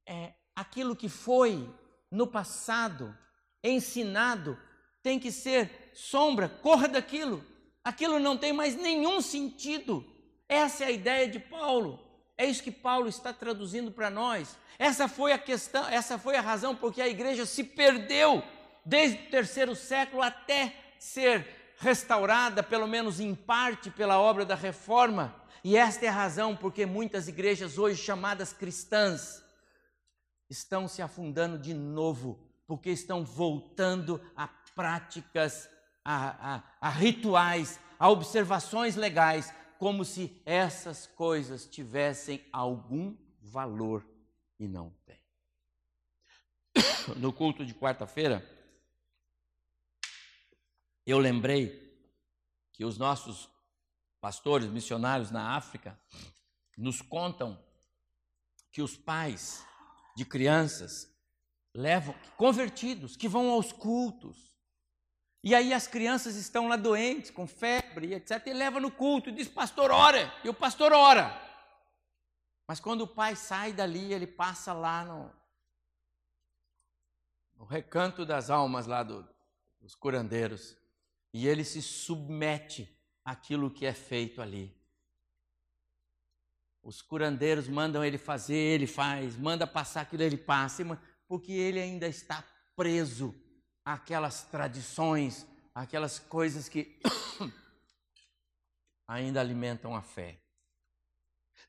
é aquilo que foi no passado ensinado tem que ser sombra, corra daquilo aquilo não tem mais nenhum sentido. Essa é a ideia de Paulo. É isso que Paulo está traduzindo para nós. Essa foi a questão, essa foi a razão porque a igreja se perdeu desde o terceiro século até ser restaurada, pelo menos em parte, pela obra da reforma. E esta é a razão porque muitas igrejas hoje chamadas cristãs estão se afundando de novo, porque estão voltando a práticas a, a, a rituais, a observações legais, como se essas coisas tivessem algum valor e não tem. No culto de quarta-feira, eu lembrei que os nossos pastores missionários na África nos contam que os pais de crianças levam convertidos que vão aos cultos e aí as crianças estão lá doentes, com febre, etc. E leva no culto e diz, pastor, ora. E o pastor ora. Mas quando o pai sai dali, ele passa lá no, no recanto das almas lá do, dos curandeiros. E ele se submete aquilo que é feito ali. Os curandeiros mandam ele fazer, ele faz, manda passar aquilo, ele passa, porque ele ainda está preso àquelas tradições, aquelas coisas que ainda alimentam a fé.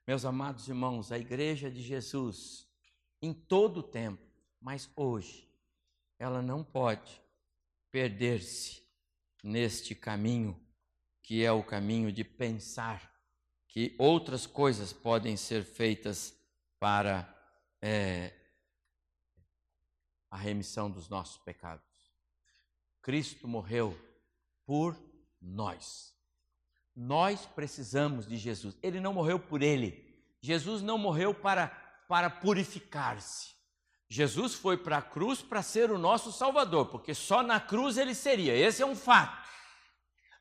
Meus amados irmãos, a igreja de Jesus, em todo o tempo, mas hoje, ela não pode perder-se neste caminho, que é o caminho de pensar que outras coisas podem ser feitas para é, a remissão dos nossos pecados. Cristo morreu por nós. Nós precisamos de Jesus. Ele não morreu por ele. Jesus não morreu para, para purificar-se. Jesus foi para a cruz para ser o nosso Salvador, porque só na cruz ele seria. Esse é um fato.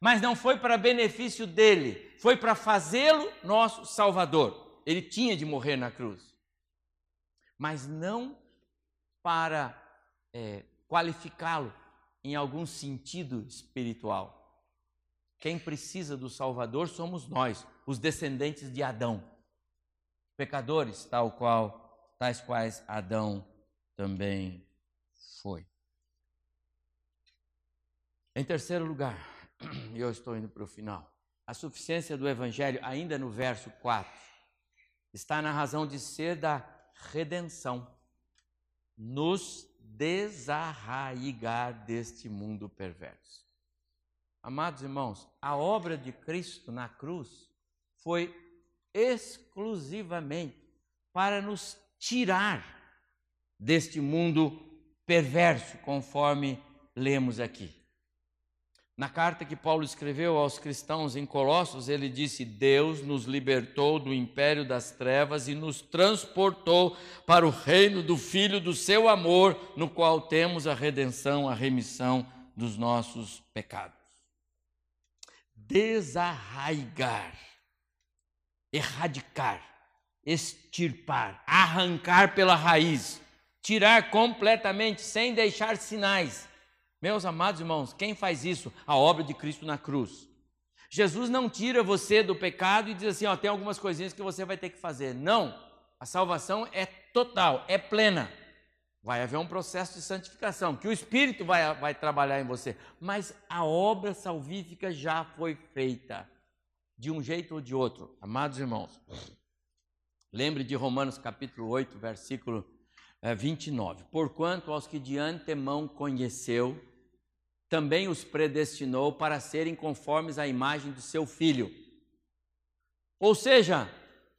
Mas não foi para benefício dele, foi para fazê-lo nosso Salvador. Ele tinha de morrer na cruz. Mas não para é, qualificá-lo em algum sentido espiritual. Quem precisa do Salvador somos nós, os descendentes de Adão. Pecadores, tal qual, tais quais Adão também foi. Em terceiro lugar, e eu estou indo para o final, a suficiência do Evangelho, ainda no verso 4, está na razão de ser da redenção, nos desarraigar deste mundo perverso. Amados irmãos, a obra de Cristo na cruz foi exclusivamente para nos tirar deste mundo perverso, conforme lemos aqui. Na carta que Paulo escreveu aos cristãos em Colossos, ele disse: Deus nos libertou do império das trevas e nos transportou para o reino do Filho do seu amor, no qual temos a redenção, a remissão dos nossos pecados desarraigar, erradicar, extirpar, arrancar pela raiz, tirar completamente, sem deixar sinais. Meus amados irmãos, quem faz isso? A obra de Cristo na cruz. Jesus não tira você do pecado e diz assim: ó, tem algumas coisinhas que você vai ter que fazer. Não, a salvação é total, é plena. Vai haver um processo de santificação, que o Espírito vai, vai trabalhar em você. Mas a obra salvífica já foi feita, de um jeito ou de outro. Amados irmãos, lembre de Romanos capítulo 8, versículo 29. Eh, Porquanto aos que de antemão conheceu, também os predestinou para serem conformes à imagem do seu filho. Ou seja,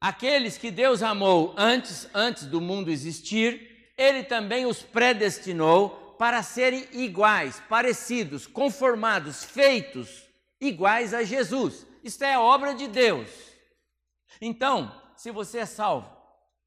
aqueles que Deus amou antes, antes do mundo existir, ele também os predestinou para serem iguais, parecidos, conformados, feitos iguais a Jesus. Isto é obra de Deus. Então, se você é salvo,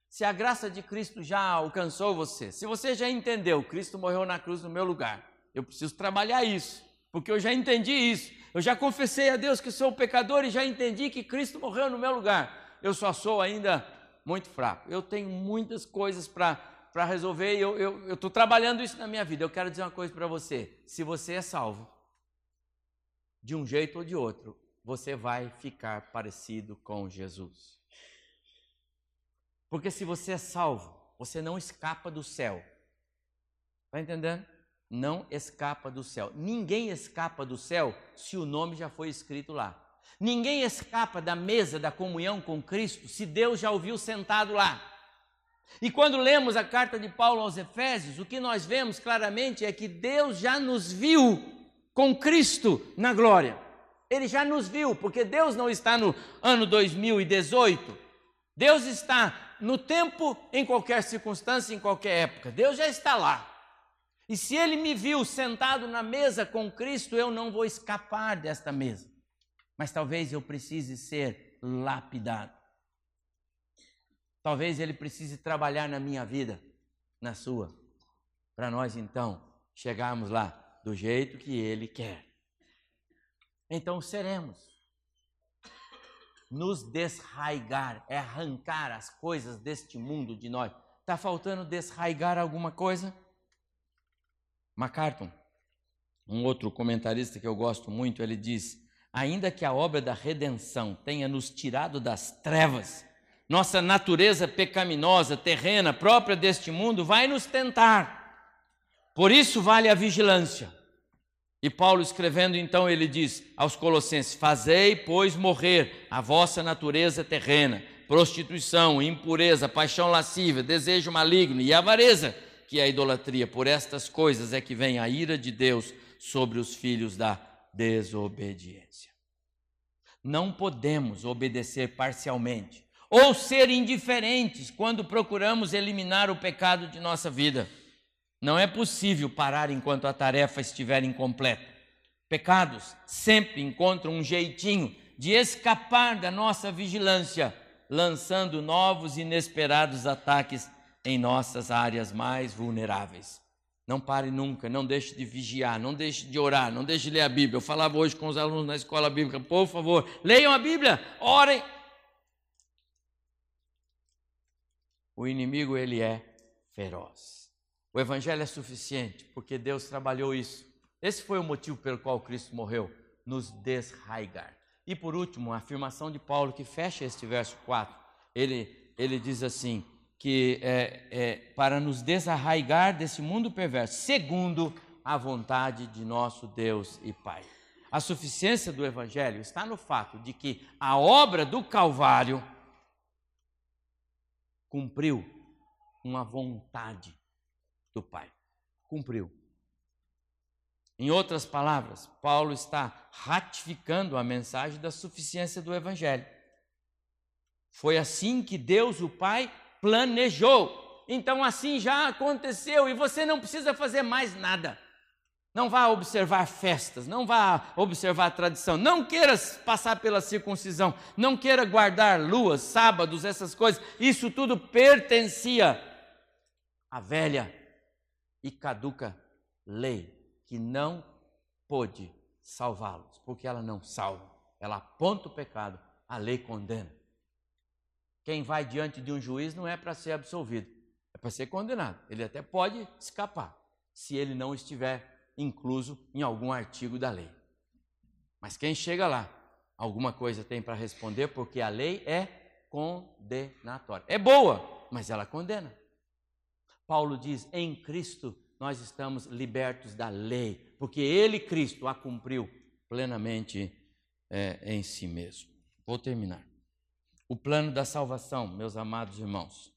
se a graça de Cristo já alcançou você, se você já entendeu, Cristo morreu na cruz no meu lugar, eu preciso trabalhar isso, porque eu já entendi isso. Eu já confessei a Deus que sou pecador e já entendi que Cristo morreu no meu lugar. Eu só sou ainda muito fraco. Eu tenho muitas coisas para para resolver e eu estou trabalhando isso na minha vida. Eu quero dizer uma coisa para você: se você é salvo, de um jeito ou de outro, você vai ficar parecido com Jesus. Porque se você é salvo, você não escapa do céu. Está entendendo? Não escapa do céu. Ninguém escapa do céu se o nome já foi escrito lá. Ninguém escapa da mesa da comunhão com Cristo se Deus já ouviu sentado lá. E quando lemos a carta de Paulo aos Efésios, o que nós vemos claramente é que Deus já nos viu com Cristo na glória. Ele já nos viu, porque Deus não está no ano 2018. Deus está no tempo, em qualquer circunstância, em qualquer época. Deus já está lá. E se ele me viu sentado na mesa com Cristo, eu não vou escapar desta mesa. Mas talvez eu precise ser lapidado. Talvez ele precise trabalhar na minha vida, na sua, para nós então chegarmos lá do jeito que ele quer. Então seremos. Nos desraigar, é arrancar as coisas deste mundo de nós. Está faltando desraigar alguma coisa? MacArthur, um outro comentarista que eu gosto muito, ele diz: ainda que a obra da redenção tenha nos tirado das trevas, nossa natureza pecaminosa, terrena, própria deste mundo, vai nos tentar. Por isso vale a vigilância. E Paulo escrevendo então, ele diz aos Colossenses: Fazei, pois, morrer a vossa natureza terrena, prostituição, impureza, paixão lascívia, desejo maligno e avareza, que é a idolatria. Por estas coisas é que vem a ira de Deus sobre os filhos da desobediência. Não podemos obedecer parcialmente ou ser indiferentes quando procuramos eliminar o pecado de nossa vida. Não é possível parar enquanto a tarefa estiver incompleta. Pecados sempre encontram um jeitinho de escapar da nossa vigilância, lançando novos inesperados ataques em nossas áreas mais vulneráveis. Não pare nunca, não deixe de vigiar, não deixe de orar, não deixe de ler a Bíblia. Eu falava hoje com os alunos na escola bíblica, por favor, leiam a Bíblia, orem. O inimigo ele é feroz. O evangelho é suficiente porque Deus trabalhou isso. Esse foi o motivo pelo qual Cristo morreu, nos desraigar. E por último, a afirmação de Paulo que fecha este verso 4. Ele ele diz assim: que é, é, para nos desarraigar desse mundo perverso, segundo a vontade de nosso Deus e Pai. A suficiência do Evangelho está no fato de que a obra do Calvário cumpriu uma vontade do Pai. Cumpriu. Em outras palavras, Paulo está ratificando a mensagem da suficiência do Evangelho. Foi assim que Deus, o Pai, planejou. Então assim já aconteceu e você não precisa fazer mais nada. Não vá observar festas, não vá observar tradição, não queira passar pela circuncisão, não queira guardar luas, sábados, essas coisas. Isso tudo pertencia à velha e caduca lei que não pôde salvá-los, porque ela não salva, ela aponta o pecado, a lei condena. Quem vai diante de um juiz não é para ser absolvido, é para ser condenado. Ele até pode escapar, se ele não estiver incluso em algum artigo da lei. Mas quem chega lá, alguma coisa tem para responder, porque a lei é condenatória. É boa, mas ela condena. Paulo diz: em Cristo nós estamos libertos da lei, porque Ele, Cristo, a cumpriu plenamente é, em si mesmo. Vou terminar. O plano da salvação, meus amados irmãos,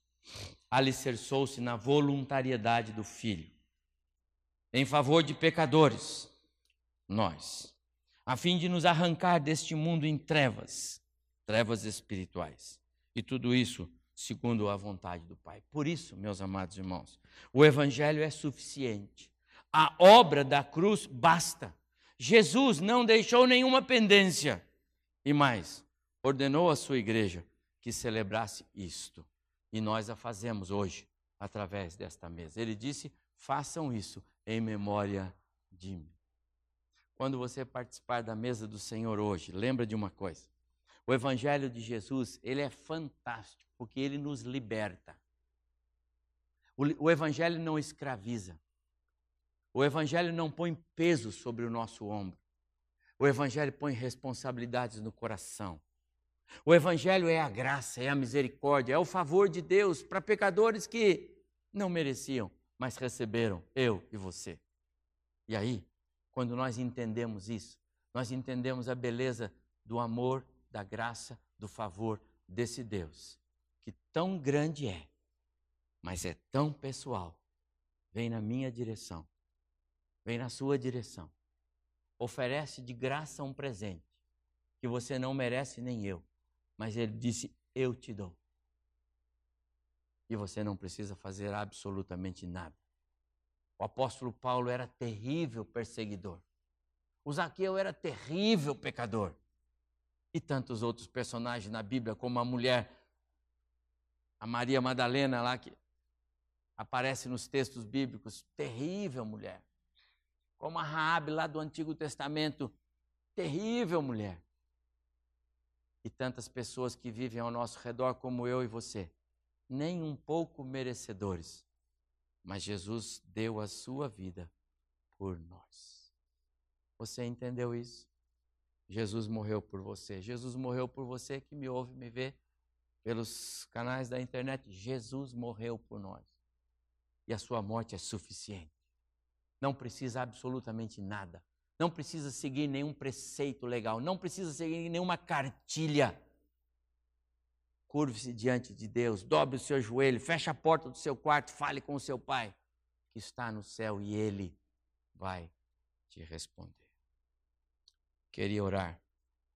alicerçou-se na voluntariedade do Filho, em favor de pecadores, nós, a fim de nos arrancar deste mundo em trevas, trevas espirituais. E tudo isso segundo a vontade do Pai. Por isso, meus amados irmãos, o Evangelho é suficiente. A obra da cruz basta. Jesus não deixou nenhuma pendência. E mais, ordenou à sua igreja que celebrasse isto. E nós a fazemos hoje através desta mesa. Ele disse: façam isso em memória de mim. Quando você participar da mesa do Senhor hoje, lembra de uma coisa. O evangelho de Jesus, ele é fantástico, porque ele nos liberta. O, o evangelho não escraviza. O evangelho não põe peso sobre o nosso ombro. O evangelho põe responsabilidades no coração. O Evangelho é a graça, é a misericórdia, é o favor de Deus para pecadores que não mereciam, mas receberam, eu e você. E aí, quando nós entendemos isso, nós entendemos a beleza do amor, da graça, do favor desse Deus, que tão grande é, mas é tão pessoal. Vem na minha direção, vem na sua direção, oferece de graça um presente que você não merece nem eu mas ele disse: Eu te dou. E você não precisa fazer absolutamente nada. O apóstolo Paulo era terrível perseguidor. O Zaqueu era terrível pecador. E tantos outros personagens na Bíblia, como a mulher, a Maria Madalena lá, que aparece nos textos bíblicos, terrível mulher. Como a Raabe lá do Antigo Testamento, terrível mulher e tantas pessoas que vivem ao nosso redor, como eu e você, nem um pouco merecedores, mas Jesus deu a sua vida por nós. Você entendeu isso? Jesus morreu por você. Jesus morreu por você que me ouve, me vê pelos canais da internet. Jesus morreu por nós. E a sua morte é suficiente. Não precisa absolutamente nada. Não precisa seguir nenhum preceito legal. Não precisa seguir nenhuma cartilha. Curve-se diante de Deus, dobre o seu joelho, feche a porta do seu quarto, fale com o seu pai que está no céu e ele vai te responder. Queria orar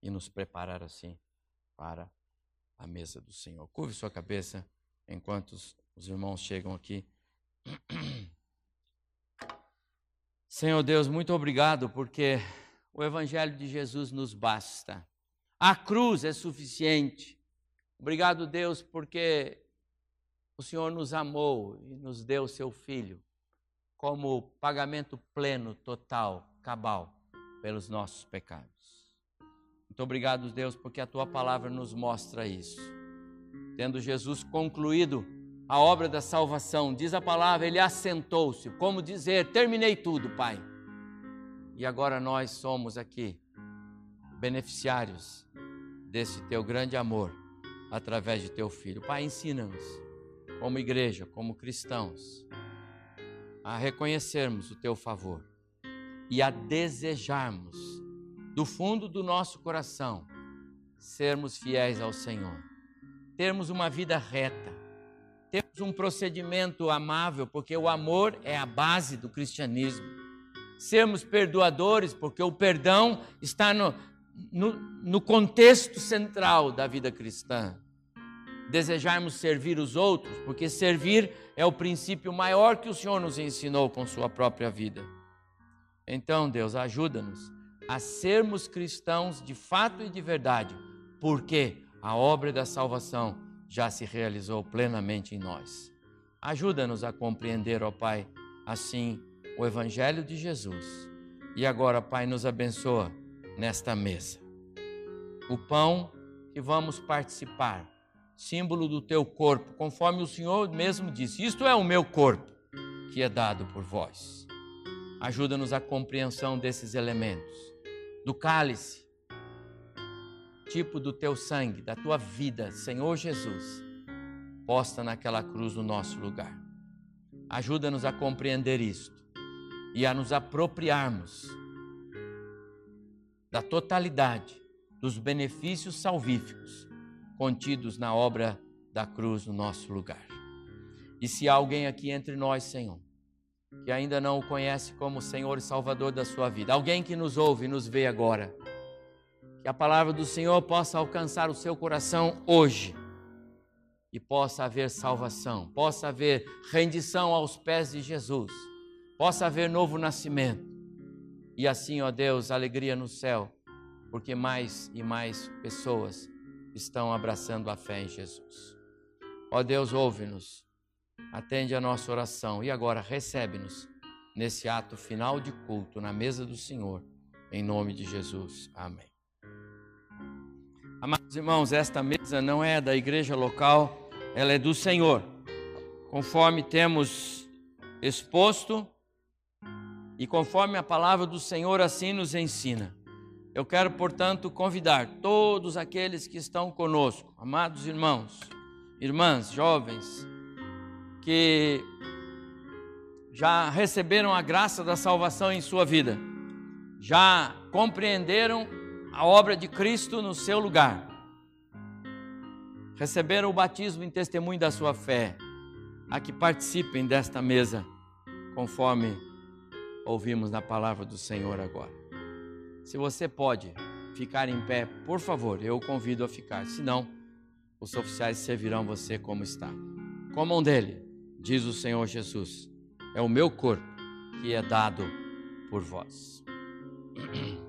e nos preparar assim para a mesa do Senhor. Curve sua cabeça enquanto os, os irmãos chegam aqui. Senhor Deus, muito obrigado porque o Evangelho de Jesus nos basta. A cruz é suficiente. Obrigado, Deus, porque o Senhor nos amou e nos deu seu Filho como pagamento pleno, total, cabal pelos nossos pecados. Muito obrigado, Deus, porque a tua palavra nos mostra isso. Tendo Jesus concluído a obra da salvação, diz a palavra, ele assentou-se, como dizer: terminei tudo, Pai. E agora nós somos aqui beneficiários desse teu grande amor através de teu filho. Pai, ensina-nos, como igreja, como cristãos, a reconhecermos o teu favor e a desejarmos do fundo do nosso coração sermos fiéis ao Senhor, termos uma vida reta, termos um procedimento amável, porque o amor é a base do cristianismo, sermos perdoadores, porque o perdão está no, no, no contexto central da vida cristã. Desejarmos servir os outros, porque servir é o princípio maior que o Senhor nos ensinou com Sua própria vida. Então, Deus, ajuda-nos a sermos cristãos de fato e de verdade, porque a obra da salvação já se realizou plenamente em nós. Ajuda-nos a compreender, ó Pai, assim o Evangelho de Jesus. E agora, Pai, nos abençoa nesta mesa. O pão que vamos participar, símbolo do teu corpo, conforme o Senhor mesmo disse: Isto é o meu corpo, que é dado por vós. Ajuda-nos a compreensão desses elementos. Do cálice, tipo do teu sangue, da tua vida, Senhor Jesus, posta naquela cruz no nosso lugar. Ajuda-nos a compreender isto e a nos apropriarmos da totalidade dos benefícios salvíficos contidos na obra da cruz no nosso lugar. E se há alguém aqui entre nós, Senhor, que ainda não o conhece como Senhor e Salvador da sua vida, alguém que nos ouve e nos vê agora, que a palavra do Senhor possa alcançar o seu coração hoje e possa haver salvação, possa haver rendição aos pés de Jesus, possa haver novo nascimento e assim, ó Deus, alegria no céu, porque mais e mais pessoas estão abraçando a fé em Jesus. Ó Deus, ouve-nos, atende a nossa oração e agora recebe-nos nesse ato final de culto na mesa do Senhor, em nome de Jesus. Amém. Amados irmãos, esta mesa não é da igreja local, ela é do Senhor. Conforme temos exposto, e conforme a palavra do Senhor assim nos ensina. Eu quero, portanto, convidar todos aqueles que estão conosco, amados irmãos, irmãs, jovens, que já receberam a graça da salvação em sua vida, já compreenderam a obra de Cristo no seu lugar, receberam o batismo em testemunho da sua fé, a que participem desta mesa, conforme ouvimos na palavra do Senhor agora. Se você pode ficar em pé, por favor, eu o convido a ficar. Senão, os oficiais servirão você como está. Comam dele, diz o Senhor Jesus. É o meu corpo que é dado por vós.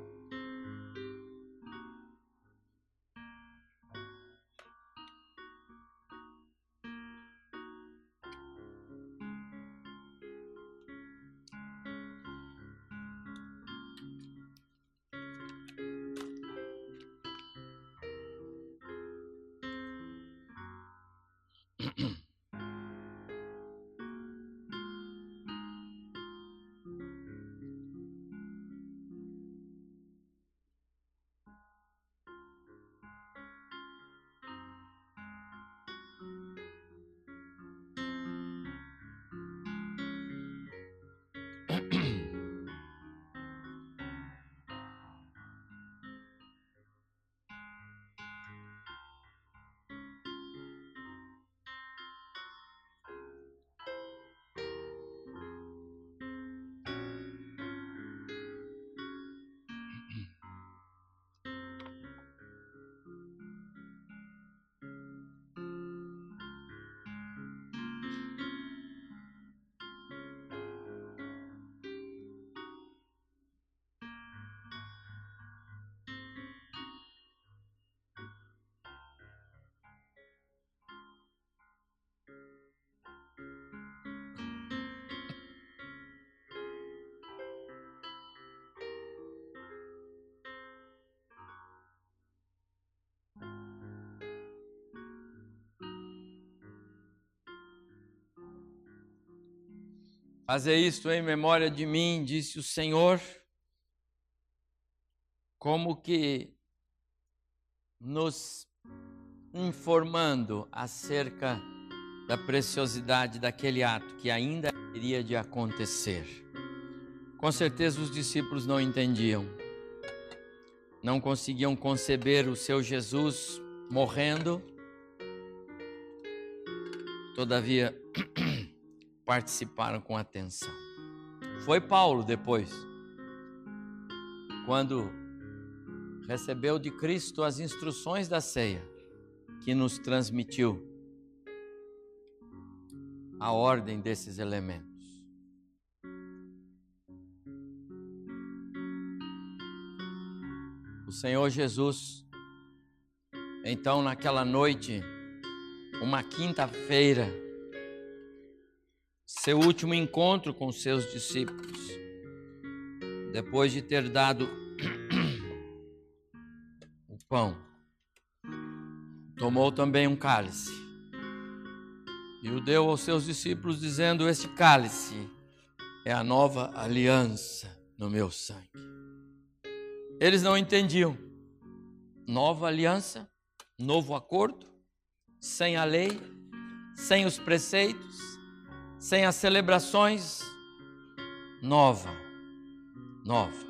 Fazer isto em memória de mim, disse o Senhor, como que nos informando acerca da preciosidade daquele ato que ainda iria de acontecer. Com certeza os discípulos não entendiam, não conseguiam conceber o seu Jesus morrendo, todavia participaram com atenção. Foi Paulo depois, quando recebeu de Cristo as instruções da ceia, que nos transmitiu a ordem desses elementos. O Senhor Jesus, então, naquela noite, uma quinta-feira, seu último encontro com seus discípulos, depois de ter dado o pão, tomou também um cálice e o deu aos seus discípulos, dizendo: Este cálice é a nova aliança no meu sangue. Eles não entendiam. Nova aliança, novo acordo, sem a lei, sem os preceitos, sem as celebrações. Nova, nova.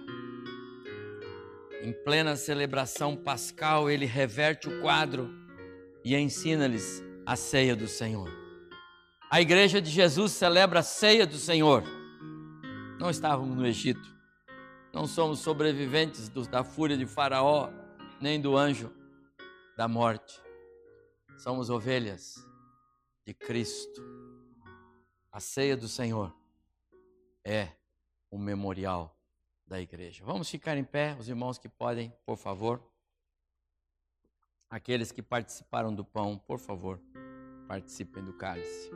Em plena celebração pascal, ele reverte o quadro e ensina-lhes a ceia do Senhor. A igreja de Jesus celebra a ceia do Senhor. Não estávamos no Egito, não somos sobreviventes da fúria de Faraó, nem do anjo da morte. Somos ovelhas de Cristo. A ceia do Senhor é o memorial da igreja. Vamos ficar em pé, os irmãos que podem, por favor. Aqueles que participaram do pão, por favor participem do cálice.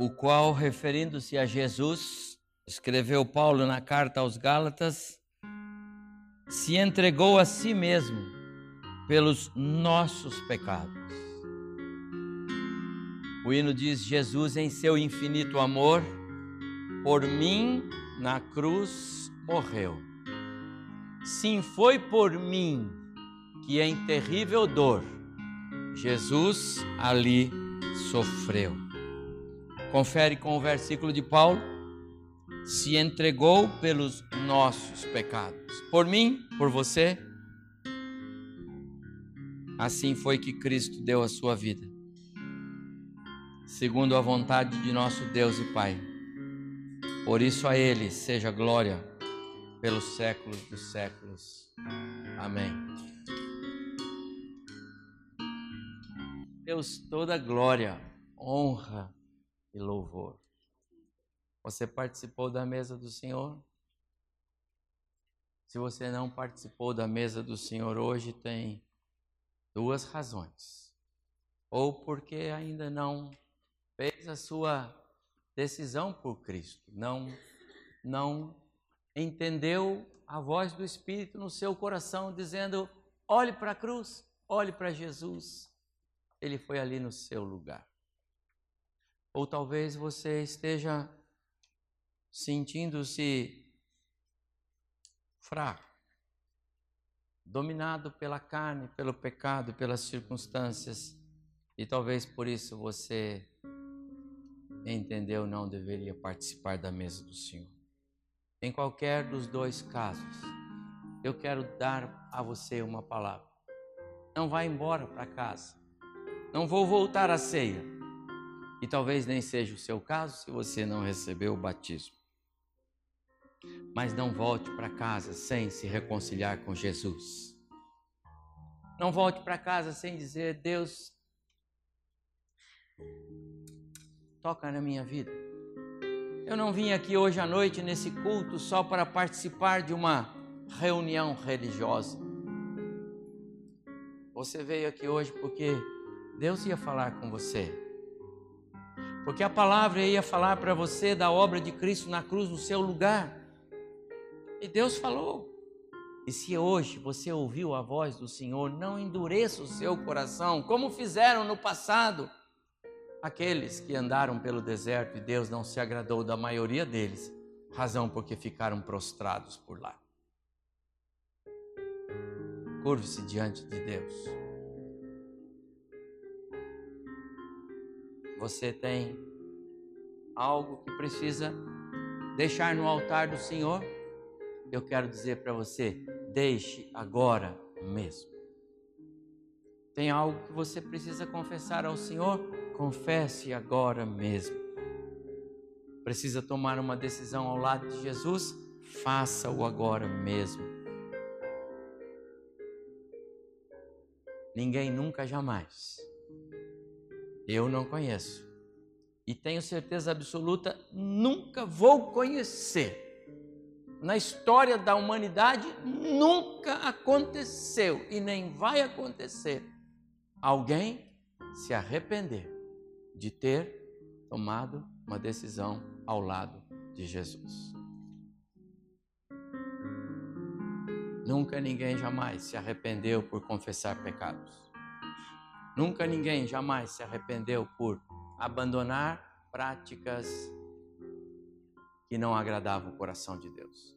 O qual, referindo-se a Jesus, escreveu Paulo na carta aos Gálatas, se entregou a si mesmo pelos nossos pecados. O hino diz: Jesus, em seu infinito amor, por mim na cruz morreu. Sim, foi por mim que em terrível dor Jesus ali sofreu confere com o versículo de Paulo, se entregou pelos nossos pecados. Por mim, por você. Assim foi que Cristo deu a sua vida, segundo a vontade de nosso Deus e Pai. Por isso a Ele seja glória pelos séculos dos séculos. Amém. Deus, toda glória, honra, e louvor. Você participou da mesa do Senhor? Se você não participou da mesa do Senhor hoje, tem duas razões. Ou porque ainda não fez a sua decisão por Cristo, não não entendeu a voz do Espírito no seu coração dizendo: olhe para a cruz, olhe para Jesus. Ele foi ali no seu lugar. Ou talvez você esteja sentindo-se fraco, dominado pela carne, pelo pecado, pelas circunstâncias, e talvez por isso você entendeu não deveria participar da mesa do Senhor. Em qualquer dos dois casos, eu quero dar a você uma palavra. Não vá embora para casa. Não vou voltar à ceia. E talvez nem seja o seu caso se você não recebeu o batismo. Mas não volte para casa sem se reconciliar com Jesus. Não volte para casa sem dizer: Deus, toca na minha vida. Eu não vim aqui hoje à noite nesse culto só para participar de uma reunião religiosa. Você veio aqui hoje porque Deus ia falar com você. Porque a palavra ia falar para você da obra de Cristo na cruz no seu lugar. E Deus falou. E se hoje você ouviu a voz do Senhor, não endureça o seu coração, como fizeram no passado aqueles que andaram pelo deserto e Deus não se agradou da maioria deles, razão porque ficaram prostrados por lá. Curve-se diante de Deus. Você tem algo que precisa deixar no altar do Senhor? Eu quero dizer para você, deixe agora mesmo. Tem algo que você precisa confessar ao Senhor? Confesse agora mesmo. Precisa tomar uma decisão ao lado de Jesus? Faça-o agora mesmo. Ninguém nunca jamais. Eu não conheço. E tenho certeza absoluta, nunca vou conhecer. Na história da humanidade, nunca aconteceu e nem vai acontecer alguém se arrepender de ter tomado uma decisão ao lado de Jesus. Nunca ninguém jamais se arrependeu por confessar pecados. Nunca ninguém jamais se arrependeu por abandonar práticas que não agradavam o coração de Deus.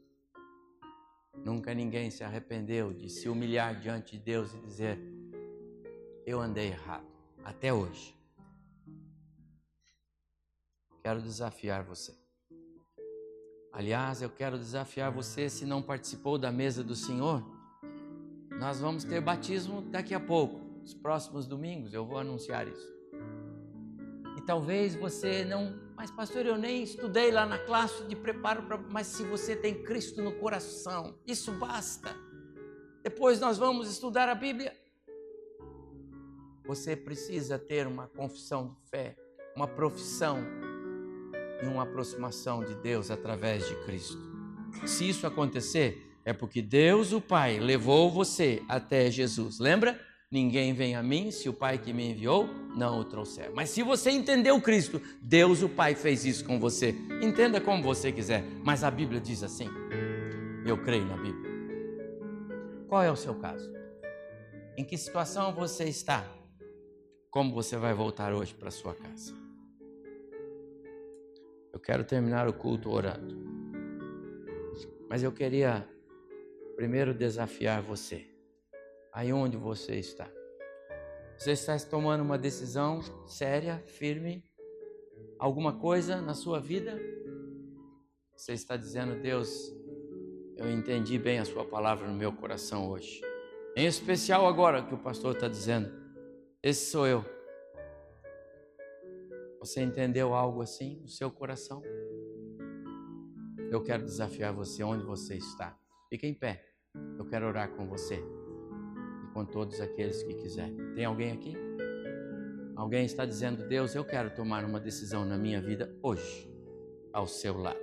Nunca ninguém se arrependeu de se humilhar diante de Deus e dizer: Eu andei errado, até hoje. Quero desafiar você. Aliás, eu quero desafiar você se não participou da mesa do Senhor. Nós vamos ter batismo daqui a pouco, nos próximos domingos, eu vou anunciar isso. E talvez você não, mas pastor, eu nem estudei lá na classe de preparo mas se você tem Cristo no coração, isso basta. Depois nós vamos estudar a Bíblia. Você precisa ter uma confissão de fé, uma profissão e uma aproximação de Deus através de Cristo. Se isso acontecer, é porque Deus, o Pai, levou você até Jesus. Lembra? Ninguém vem a mim se o Pai que me enviou não o trouxer. Mas se você entendeu Cristo, Deus, o Pai, fez isso com você. Entenda como você quiser, mas a Bíblia diz assim. Eu creio na Bíblia. Qual é o seu caso? Em que situação você está? Como você vai voltar hoje para sua casa? Eu quero terminar o culto orando. Mas eu queria primeiro desafiar você. Aí onde você está? Você está tomando uma decisão séria, firme? Alguma coisa na sua vida? Você está dizendo, Deus, eu entendi bem a Sua palavra no meu coração hoje. Em especial agora que o pastor está dizendo, esse sou eu. Você entendeu algo assim no seu coração? Eu quero desafiar você onde você está. Fique em pé. Eu quero orar com você com todos aqueles que quiserem. Tem alguém aqui? Alguém está dizendo, Deus, eu quero tomar uma decisão na minha vida hoje, ao seu lado.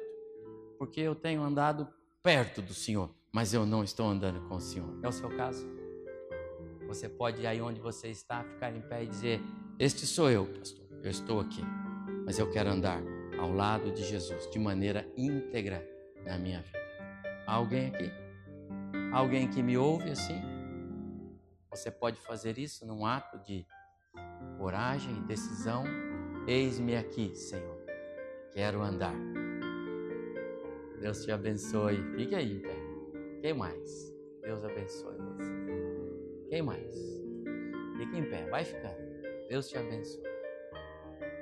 Porque eu tenho andado perto do Senhor, mas eu não estou andando com o Senhor. É o seu caso? Você pode aí onde você está, ficar em pé e dizer: Este sou eu, pastor eu estou aqui, mas eu quero andar ao lado de Jesus de maneira íntegra na minha vida. Há alguém aqui? Alguém que me ouve assim? Você pode fazer isso num ato de coragem decisão. Eis-me aqui, Senhor. Quero andar. Deus te abençoe. Fique aí em pé. Quem mais? Deus abençoe você. Quem mais? Fique em pé. Vai ficando. Deus te abençoe.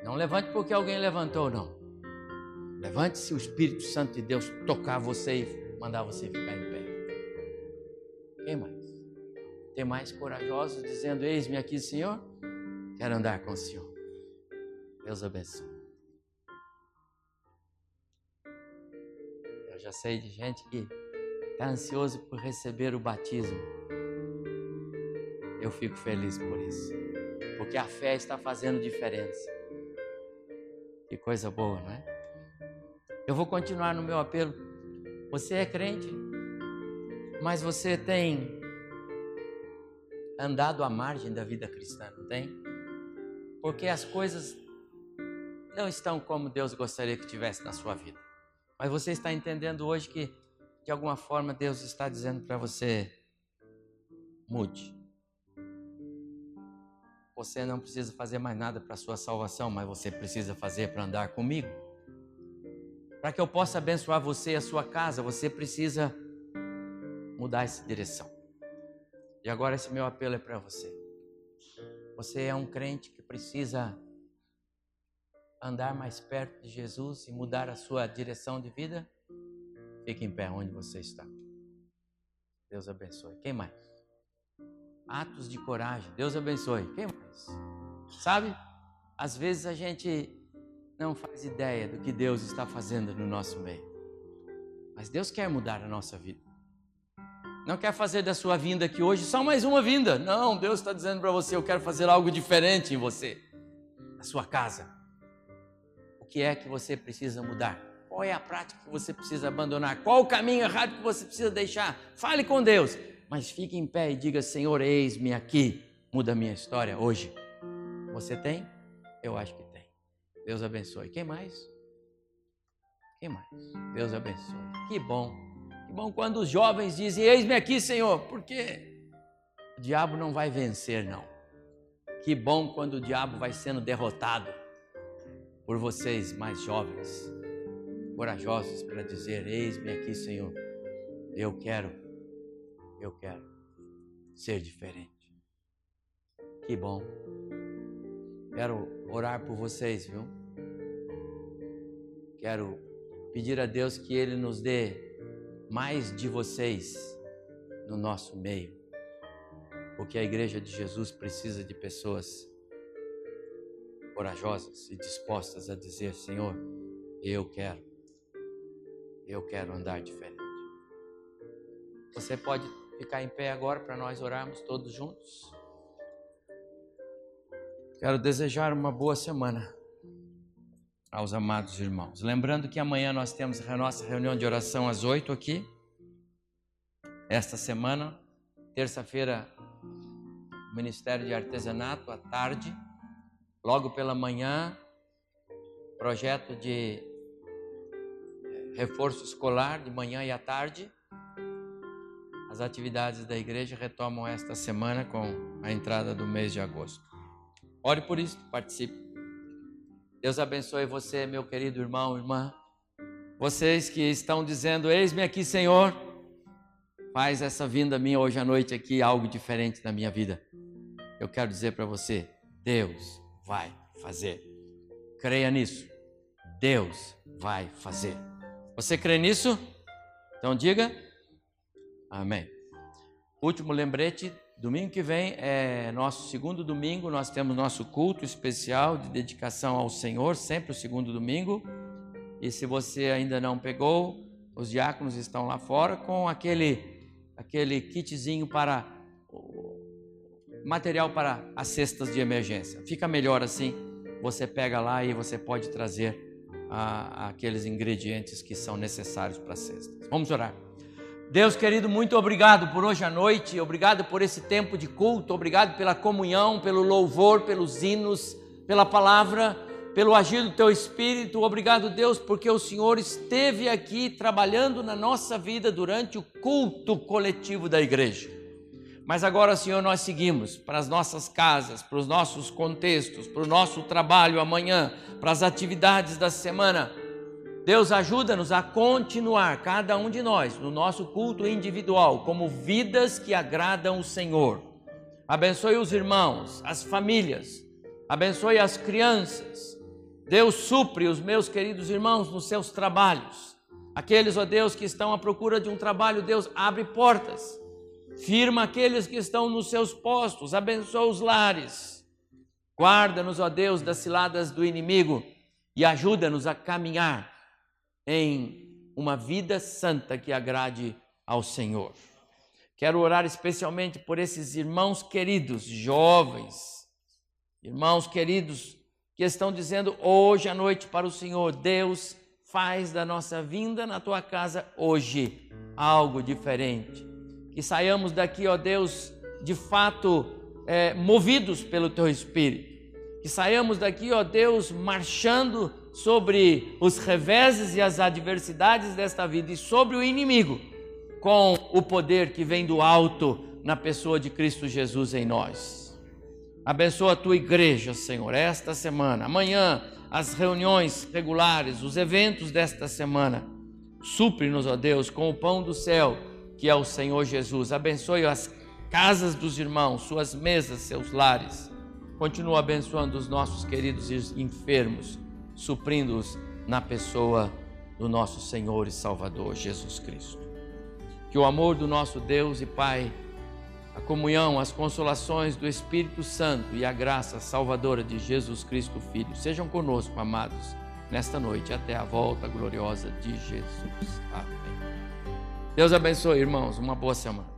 Não levante porque alguém levantou, não. Levante se o Espírito Santo de Deus tocar você e mandar você ficar em pé. Tem mais corajosos dizendo: Eis-me aqui, Senhor. Quero andar com o Senhor. Deus abençoe. Eu já sei de gente que está ansioso por receber o batismo. Eu fico feliz por isso, porque a fé está fazendo diferença. Que coisa boa, não é? Eu vou continuar no meu apelo. Você é crente, mas você tem andado à margem da vida cristã, não tem? Porque as coisas não estão como Deus gostaria que tivesse na sua vida. Mas você está entendendo hoje que, de alguma forma, Deus está dizendo para você: mude. Você não precisa fazer mais nada para a sua salvação, mas você precisa fazer para andar comigo. Para que eu possa abençoar você e a sua casa, você precisa mudar essa direção. E agora esse meu apelo é para você. Você é um crente que precisa andar mais perto de Jesus e mudar a sua direção de vida? Fique em pé onde você está. Deus abençoe. Quem mais? Atos de coragem. Deus abençoe. Quem mais? Sabe? Às vezes a gente não faz ideia do que Deus está fazendo no nosso meio. Mas Deus quer mudar a nossa vida. Não quer fazer da sua vinda aqui hoje só mais uma vinda. Não, Deus está dizendo para você: eu quero fazer algo diferente em você, na sua casa, que é que você precisa mudar? Qual é a prática que você precisa abandonar? Qual o caminho errado que você precisa deixar? Fale com Deus, mas fique em pé e diga: Senhor, eis-me aqui, muda a minha história hoje. Você tem? Eu acho que tem. Deus abençoe. Quem mais? Quem mais? Deus abençoe. Que bom. Que bom quando os jovens dizem: Eis-me aqui, Senhor, porque o diabo não vai vencer, não. Que bom quando o diabo vai sendo derrotado por vocês mais jovens, corajosos para dizer: Eis-me aqui, Senhor, eu quero, eu quero ser diferente. Que bom. Quero orar por vocês, viu? Quero pedir a Deus que Ele nos dê mais de vocês no nosso meio, porque a Igreja de Jesus precisa de pessoas corajosas e dispostas a dizer: Senhor, eu quero, eu quero andar diferente. Você pode ficar em pé agora para nós orarmos todos juntos? Quero desejar uma boa semana aos amados irmãos. Lembrando que amanhã nós temos a nossa reunião de oração às oito aqui. Esta semana, terça-feira, Ministério de Artesanato à tarde. Logo pela manhã, projeto de reforço escolar de manhã e à tarde. As atividades da igreja retomam esta semana com a entrada do mês de agosto. Ore por isso, participe. Deus abençoe você, meu querido irmão, irmã. Vocês que estão dizendo: Eis-me aqui, Senhor. Faz essa vinda minha hoje à noite aqui algo diferente na minha vida. Eu quero dizer para você: Deus vai fazer. Creia nisso. Deus vai fazer. Você crê nisso? Então diga amém. Último lembrete: domingo que vem é nosso segundo domingo, nós temos nosso culto especial de dedicação ao Senhor, sempre o segundo domingo. E se você ainda não pegou, os diáconos estão lá fora com aquele aquele kitzinho para material para as cestas de emergência. Fica melhor assim, você pega lá e você pode trazer a, aqueles ingredientes que são necessários para as cestas. Vamos orar. Deus querido, muito obrigado por hoje à noite, obrigado por esse tempo de culto, obrigado pela comunhão, pelo louvor, pelos hinos, pela palavra, pelo agir do teu espírito. Obrigado, Deus, porque o Senhor esteve aqui trabalhando na nossa vida durante o culto coletivo da igreja. Mas agora, Senhor, nós seguimos para as nossas casas, para os nossos contextos, para o nosso trabalho amanhã, para as atividades da semana. Deus ajuda-nos a continuar, cada um de nós, no nosso culto individual, como vidas que agradam o Senhor. Abençoe os irmãos, as famílias, abençoe as crianças, Deus supre os meus queridos irmãos nos seus trabalhos. Aqueles, ó Deus, que estão à procura de um trabalho, Deus abre portas. Firma aqueles que estão nos seus postos, abençoa os lares. Guarda-nos, ó Deus, das ciladas do inimigo e ajuda-nos a caminhar em uma vida santa que agrade ao Senhor. Quero orar especialmente por esses irmãos queridos, jovens, irmãos queridos, que estão dizendo hoje à noite para o Senhor: Deus, faz da nossa vinda na tua casa hoje algo diferente. Que saiamos daqui, ó Deus, de fato é, movidos pelo teu Espírito. Que saiamos daqui, ó Deus, marchando sobre os reveses e as adversidades desta vida e sobre o inimigo com o poder que vem do alto na pessoa de Cristo Jesus em nós. Abençoa a tua igreja, Senhor, esta semana, amanhã, as reuniões regulares, os eventos desta semana. Supre-nos, ó Deus, com o pão do céu, que é o Senhor Jesus. Abençoe as casas dos irmãos, suas mesas, seus lares. Continua abençoando os nossos queridos enfermos, suprindo-os na pessoa do nosso Senhor e Salvador Jesus Cristo. Que o amor do nosso Deus e Pai, a comunhão, as consolações do Espírito Santo e a graça salvadora de Jesus Cristo Filho sejam conosco, amados, nesta noite, até a volta gloriosa de Jesus. Amém. Deus abençoe, irmãos. Uma boa semana.